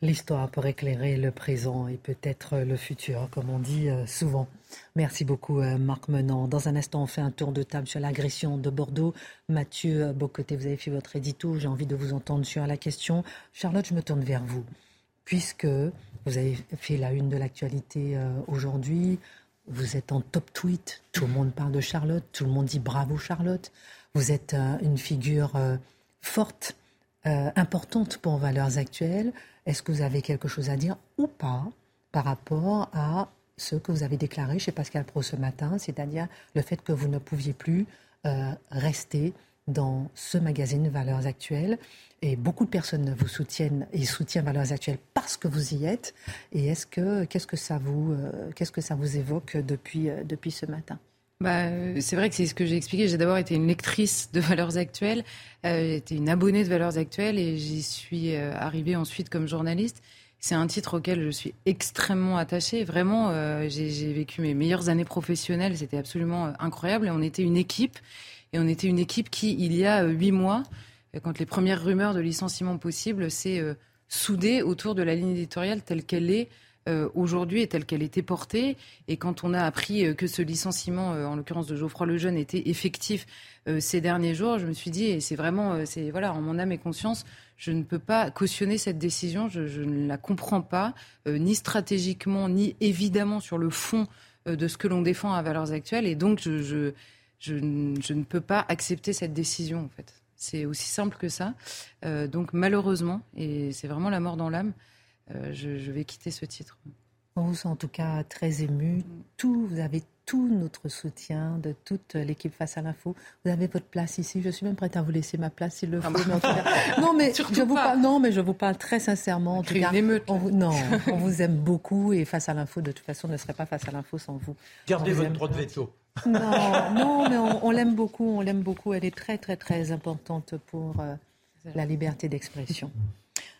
L'histoire pour éclairer le présent et peut-être le futur, comme on dit euh, souvent. Merci beaucoup, euh, Marc Menant. Dans un instant, on fait un tour de table sur l'agression de Bordeaux. Mathieu Bocoté, vous avez fait votre édito. J'ai envie de vous entendre sur la question. Charlotte, je me tourne vers vous. Puisque vous avez fait la une de l'actualité euh, aujourd'hui. Vous êtes en top tweet. Tout le monde parle de Charlotte. Tout le monde dit bravo Charlotte. Vous êtes euh, une figure euh, forte, importante pour Valeurs Actuelles. Est-ce que vous avez quelque chose à dire ou pas par rapport à ce que vous avez déclaré chez Pascal Pro ce matin, c'est-à-dire le fait que vous ne pouviez plus rester dans ce magazine Valeurs Actuelles et beaucoup de personnes vous soutiennent et soutiennent Valeurs Actuelles parce que vous y êtes. Et est-ce que qu'est-ce que ça vous euh, qu'est-ce que ça vous évoque depuis euh, depuis ce matin? Bah, euh, c'est vrai que c'est ce que j'ai expliqué. J'ai d'abord été une lectrice de Valeurs Actuelles, j'ai été une abonnée de Valeurs Actuelles et j'y suis arrivée ensuite comme journaliste. C'est un titre auquel je suis extrêmement attachée. Vraiment, j'ai vécu mes meilleures années professionnelles. C'était absolument incroyable. Et on était une équipe. Et on était une équipe qui, il y a huit mois, quand les premières rumeurs de licenciement possible s'est euh, soudée autour de la ligne éditoriale telle qu'elle est euh, aujourd'hui est telle qu'elle était portée. Et quand on a appris euh, que ce licenciement, en l'occurrence de Geoffroy Lejeune, était effectif ces derniers jours, je me suis dit, et c'est vraiment, c'est voilà, en mon âme et conscience, je ne peux pas cautionner cette décision. Je, ne la comprends pas, ni stratégiquement, ni évidemment sur le fond de ce que l'on défend à valeurs actuelles. Et donc, je, je, ne peux pas accepter cette décision, en fait. C'est aussi simple que ça. donc, malheureusement, et c'est vraiment la mort dans l'âme, euh, je, vais quitter ce titre. On vous sent en tout cas très ému. Tout, vous avez tout notre soutien de toute l'équipe face à l'info. Vous avez votre place ici. Je suis même prête à vous laisser ma place s'il le faut. Non, mais je vous parle, non, mais je vous parle très sincèrement. En tout cas, on non, on vous aime beaucoup et face à l'info, de toute façon, ne serait pas face à l'info sans vous. Gardez votre droit de veto. Non, non, mais on, l'aime beaucoup. On l'aime beaucoup. Elle est très, très, très importante pour euh, la liberté d'expression.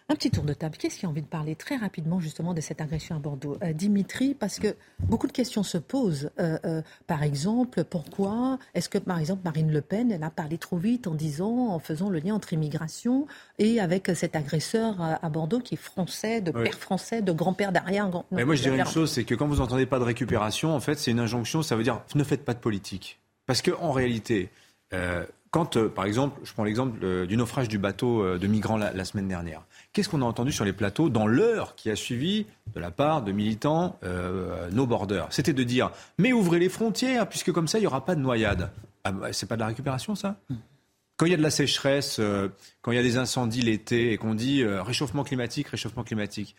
Un petit tour de table. Qu'est-ce qui a envie de parler très rapidement justement de cette agression à Bordeaux? Euh, Dimitri, parce que beaucoup de questions se posent. Euh, euh, par exemple, pourquoi est-ce que, par exemple, Marine Le Pen, elle a parlé trop vite en disant, en faisant le lien entre immigration et avec cet agresseur à, Bordeaux qui est français, de père français, de grand-père d'arrière. Mais moi, je dirais une chose, c'est que quand vous entendez pas de récupération, en fait, c'est une injonction. Ça veut dire ne faites pas de politique, parce que en réalité. quand, par exemple, je prends l'exemple du naufrage du bateau de migrants la semaine dernière. Qu'est-ce qu'on a entendu sur les plateaux dans l'heure qui a suivi de la part de militants euh, no border? C'était de dire mais ouvrez les frontières puisque comme ça il n'y aura pas de noyade. Ah, bah, c'est pas de la récupération ça? Quand il y a de la sécheresse, euh, quand il y a des incendies l'été et qu'on dit euh, réchauffement climatique, réchauffement climatique,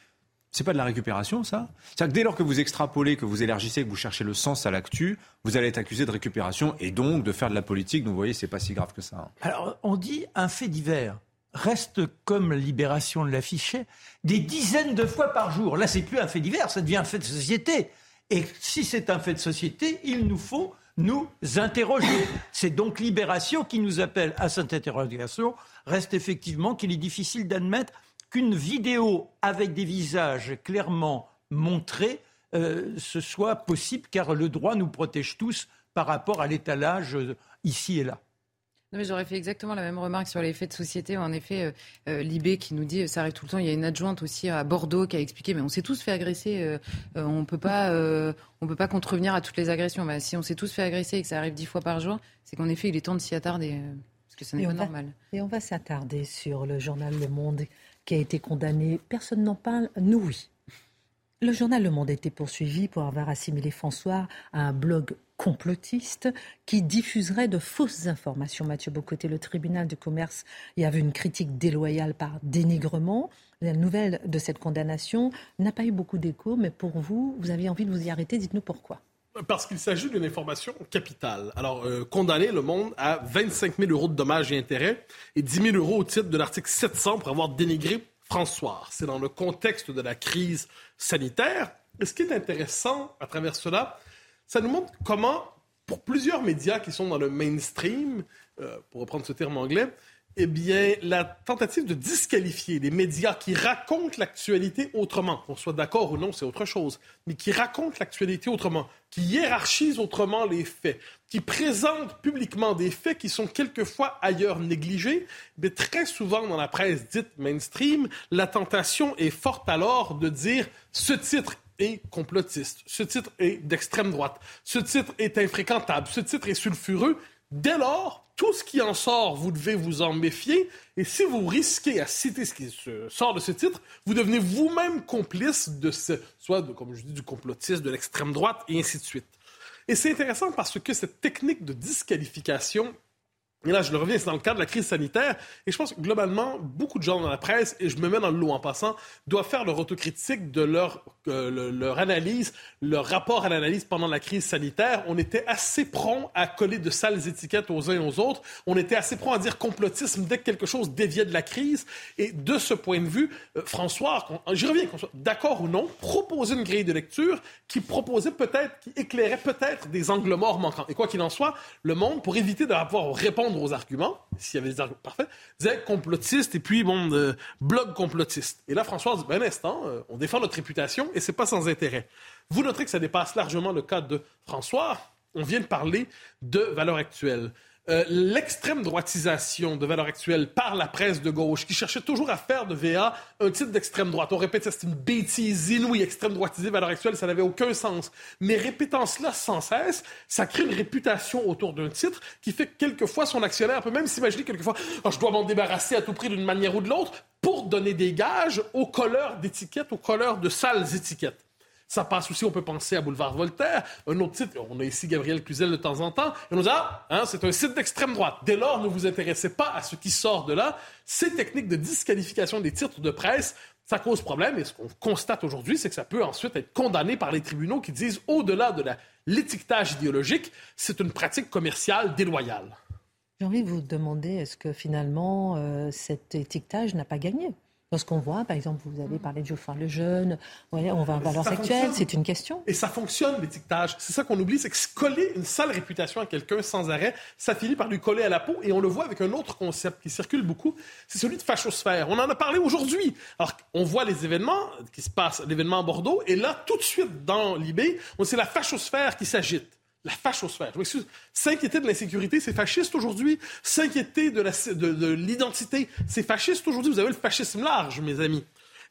c'est pas de la récupération, ça? C'est-à-dire que dès lors que vous extrapolez, que vous élargissez, que vous cherchez le sens à l'actu, vous allez être accusé de récupération et donc de faire de la politique. Donc vous voyez, c'est pas si grave que ça. Hein. Alors, on dit un fait divers reste comme Libération l'affichait, des dizaines de fois par jour. Là, c'est plus un fait divers, ça devient un fait de société. Et si c'est un fait de société, il nous faut nous interroger. C'est donc Libération qui nous appelle à cette interrogation. Reste effectivement qu'il est difficile d'admettre qu'une vidéo avec des visages clairement montrés euh, soit possible, car le droit nous protège tous par rapport à l'étalage euh, ici et là j'aurais fait exactement la même remarque sur les faits de société. En effet, euh, euh, Libé qui nous dit euh, ça arrive tout le temps. Il y a une adjointe aussi à Bordeaux qui a expliqué mais on s'est tous fait agresser. on peut pas, on peut pas contrevenir à toutes les agressions. Bah, si on s'est tous fait agresser et que ça arrive dix fois par jour, c'est qu'en effet, il est temps de s'y attarder parce que ce n'est pas normal. et on va s'attarder sur le journal Le Monde qui a été condamné. Personne n'en parle. Nous, oui. Le journal Le Monde a été poursuivi pour avoir assimilé François à un blog complotiste qui diffuserait de fausses informations. Mathieu Bocoté, le tribunal de commerce y avait une critique déloyale par dénigrement. La nouvelle de cette condamnation n'a pas eu beaucoup d'écho, mais pour vous, vous aviez envie de vous y arrêter. Dites-nous pourquoi. Parce qu'il s'agit d'une information capitale. Alors, euh, condamner le monde à 25 000 euros de dommages et intérêts et 10 000 euros au titre de l'article 700 pour avoir dénigré François. C'est dans le contexte de la crise sanitaire. Et ce qui est intéressant à travers cela, ça nous montre comment, pour plusieurs médias qui sont dans le mainstream, euh, pour reprendre ce terme anglais, eh bien, la tentative de disqualifier les médias qui racontent l'actualité autrement, qu'on soit d'accord ou non, c'est autre chose, mais qui racontent l'actualité autrement, qui hiérarchisent autrement les faits, qui présentent publiquement des faits qui sont quelquefois ailleurs négligés, mais très souvent dans la presse dite mainstream, la tentation est forte alors de dire ce titre est complotiste, ce titre est d'extrême droite, ce titre est infréquentable, ce titre est sulfureux. Dès lors, tout ce qui en sort, vous devez vous en méfier. Et si vous risquez à citer ce qui sort de ce titre, vous devenez vous-même complice de ce, soit, comme je dis, du complotisme, de l'extrême droite, et ainsi de suite. Et c'est intéressant parce que cette technique de disqualification et là, je le reviens, c'est dans le cadre de la crise sanitaire. Et je pense que globalement, beaucoup de gens dans la presse, et je me mets dans le lot en passant, doivent faire leur autocritique de leur, euh, leur analyse, leur rapport à l'analyse pendant la crise sanitaire. On était assez prompt à coller de sales étiquettes aux uns et aux autres. On était assez prompt à dire complotisme dès que quelque chose déviait de la crise. Et de ce point de vue, euh, François, j'y reviens, qu'on soit d'accord ou non, proposait une grille de lecture qui proposait peut-être, qui éclairait peut-être des angles morts manquants. Et quoi qu'il en soit, le monde, pour éviter d'avoir répondre aux arguments, s'il y avait des arguments parfaits, disait complotiste et puis, bon, euh, blog complotiste. Et là, François dit, ben, un instant, euh, on défend notre réputation et c'est pas sans intérêt. Vous noterez que ça dépasse largement le cas de François. On vient de parler de valeurs actuelles. Euh, l'extrême droitisation de valeur actuelle par la presse de gauche, qui cherchait toujours à faire de VA un titre d'extrême droite. On répète, c'est une bêtise inouïe, extrême droitisée, valeur actuelle, ça n'avait aucun sens. Mais répétant cela sans cesse, ça crée une réputation autour d'un titre qui fait que quelquefois son actionnaire peut même s'imaginer quelquefois, oh, je dois m'en débarrasser à tout prix d'une manière ou de l'autre pour donner des gages aux colleurs d'étiquettes, aux colleurs de sales étiquettes. Ça passe aussi, on peut penser à Boulevard Voltaire, un autre titre. On a ici Gabriel Cluzel de temps en temps. Et on nous dit, ah, hein, c'est un site d'extrême droite. Dès lors, ne vous intéressez pas à ce qui sort de là. Ces techniques de disqualification des titres de presse, ça cause problème. Et ce qu'on constate aujourd'hui, c'est que ça peut ensuite être condamné par les tribunaux qui disent, au-delà de l'étiquetage idéologique, c'est une pratique commerciale déloyale. J'ai envie de vous demander, est-ce que finalement, euh, cet étiquetage n'a pas gagné? Lorsqu'on voit, par exemple, vous avez parlé de Geoffroy le Jeune, on va en valeur sexuelle, c'est une question. Et ça fonctionne, l'étiquetage. C'est ça qu'on oublie, c'est que coller une sale réputation à quelqu'un sans arrêt, ça finit par lui coller à la peau. Et on le voit avec un autre concept qui circule beaucoup, c'est celui de fachosphère. On en a parlé aujourd'hui. Alors, on voit les événements qui se passent, l'événement à Bordeaux, et là, tout de suite, dans l'IB, c'est la fachosphère qui s'agite. La fachosphère. Je m'excuse. S'inquiéter de l'insécurité, c'est fasciste aujourd'hui. S'inquiéter de l'identité, c'est fasciste aujourd'hui. Vous avez le fascisme large, mes amis.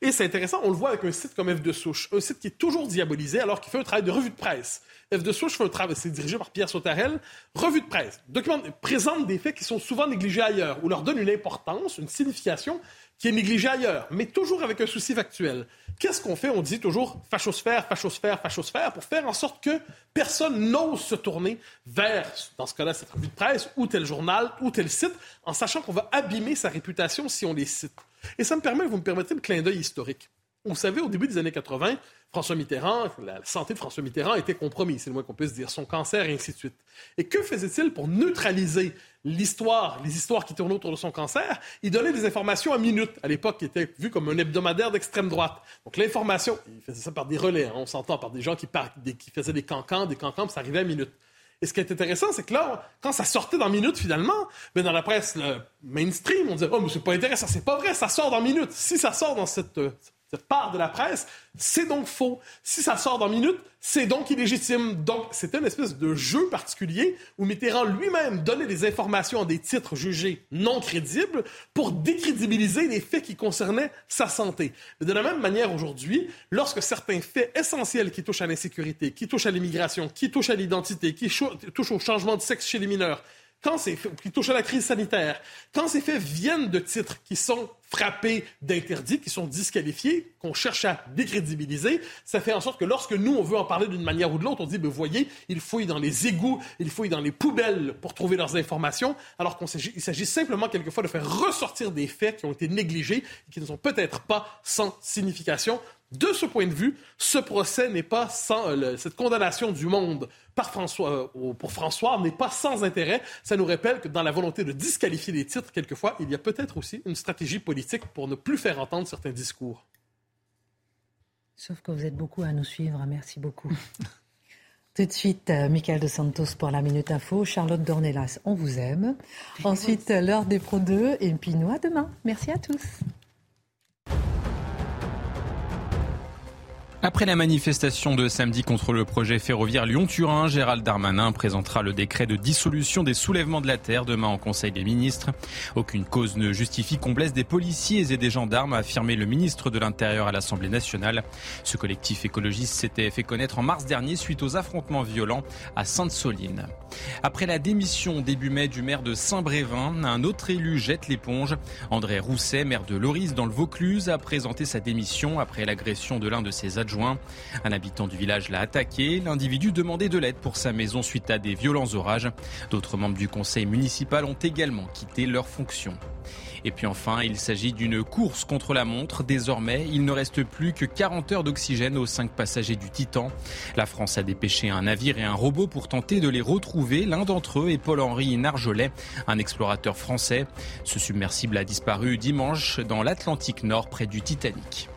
Et c'est intéressant, on le voit avec un site comme F de Souche, un site qui est toujours diabolisé alors qu'il fait un travail de revue de presse. F de Souche fait un travail, c'est dirigé par Pierre Sautarel, revue de presse, documente, présente des faits qui sont souvent négligés ailleurs, ou leur donne une importance, une signification qui est négligée ailleurs, mais toujours avec un souci factuel. Qu'est-ce qu'on fait? On dit toujours fachosphère, fachosphère, fachosphère, pour faire en sorte que personne n'ose se tourner vers, dans ce cas-là, cette revue de presse, ou tel journal, ou tel site, en sachant qu'on va abîmer sa réputation si on les cite. Et ça me permet, vous me permettez, le clin d'œil historique. Vous savez, au début des années 80, François Mitterrand, la santé de François Mitterrand était compromise, c'est le moins qu'on puisse dire, son cancer et ainsi de suite. Et que faisait-il pour neutraliser l'histoire, les histoires qui tournaient autour de son cancer, il donnait des informations à minute, à l'époque, qui était vu comme un hebdomadaire d'extrême droite. Donc l'information, il faisait ça par des relais, hein, on s'entend, par des gens qui, faisaient des cancans, des cancans, ça arrivait à minute. Et ce qui est intéressant, c'est que là, quand ça sortait dans minute finalement, ben dans la presse mainstream, on disait Oh, mais c'est pas intéressant, c'est pas vrai, ça sort dans minute. Si ça sort dans cette, euh, cette part de la presse, c'est donc faux. Si ça sort dans minutes, c'est donc illégitime. Donc, c'était une espèce de jeu particulier où Mitterrand lui-même donnait des informations en des titres jugés non crédibles pour décrédibiliser les faits qui concernaient sa santé. de la même manière, aujourd'hui, lorsque certains faits essentiels qui touchent à l'insécurité, qui touchent à l'immigration, qui touchent à l'identité, qui touchent au changement de sexe chez les mineurs, quand qui touchent à la crise sanitaire, quand ces faits viennent de titres qui sont frappés d'interdits, qui sont disqualifiés, qu'on cherche à décrédibiliser, ça fait en sorte que lorsque nous, on veut en parler d'une manière ou de l'autre, on dit, ben voyez, il fouillent dans les égouts, il fouillent dans les poubelles pour trouver leurs informations, alors qu'il s'agit simplement quelquefois de faire ressortir des faits qui ont été négligés et qui ne sont peut-être pas sans signification. De ce point de vue, ce procès n'est pas sans euh, cette condamnation du monde par François, euh, pour François n'est pas sans intérêt. Ça nous rappelle que dans la volonté de disqualifier les titres, quelquefois, il y a peut-être aussi une stratégie politique pour ne plus faire entendre certains discours. Sauf que vous êtes beaucoup à nous suivre. Merci beaucoup. Tout de suite, euh, Michael de Santos pour la Minute Info. Charlotte Dornelas, on vous aime. Ensuite, l'heure des Pro 2 et puis nous à demain. Merci à tous. Après la manifestation de samedi contre le projet ferroviaire Lyon-Turin, Gérald Darmanin présentera le décret de dissolution des soulèvements de la Terre demain en Conseil des ministres. Aucune cause ne justifie qu'on blesse des policiers et des gendarmes, a affirmé le ministre de l'Intérieur à l'Assemblée nationale. Ce collectif écologiste s'était fait connaître en mars dernier suite aux affrontements violents à Sainte-Soline. Après la démission début mai du maire de Saint-Brévin, un autre élu jette l'éponge. André Rousset, maire de Loris dans le Vaucluse, a présenté sa démission après l'agression de l'un de ses adjoints un habitant du village l'a attaqué. L'individu demandait de l'aide pour sa maison suite à des violents orages. D'autres membres du conseil municipal ont également quitté leurs fonctions. Et puis enfin, il s'agit d'une course contre la montre. Désormais, il ne reste plus que 40 heures d'oxygène aux cinq passagers du Titan. La France a dépêché un navire et un robot pour tenter de les retrouver. L'un d'entre eux est Paul-Henri Narjolet, un explorateur français. Ce submersible a disparu dimanche dans l'Atlantique Nord près du Titanic.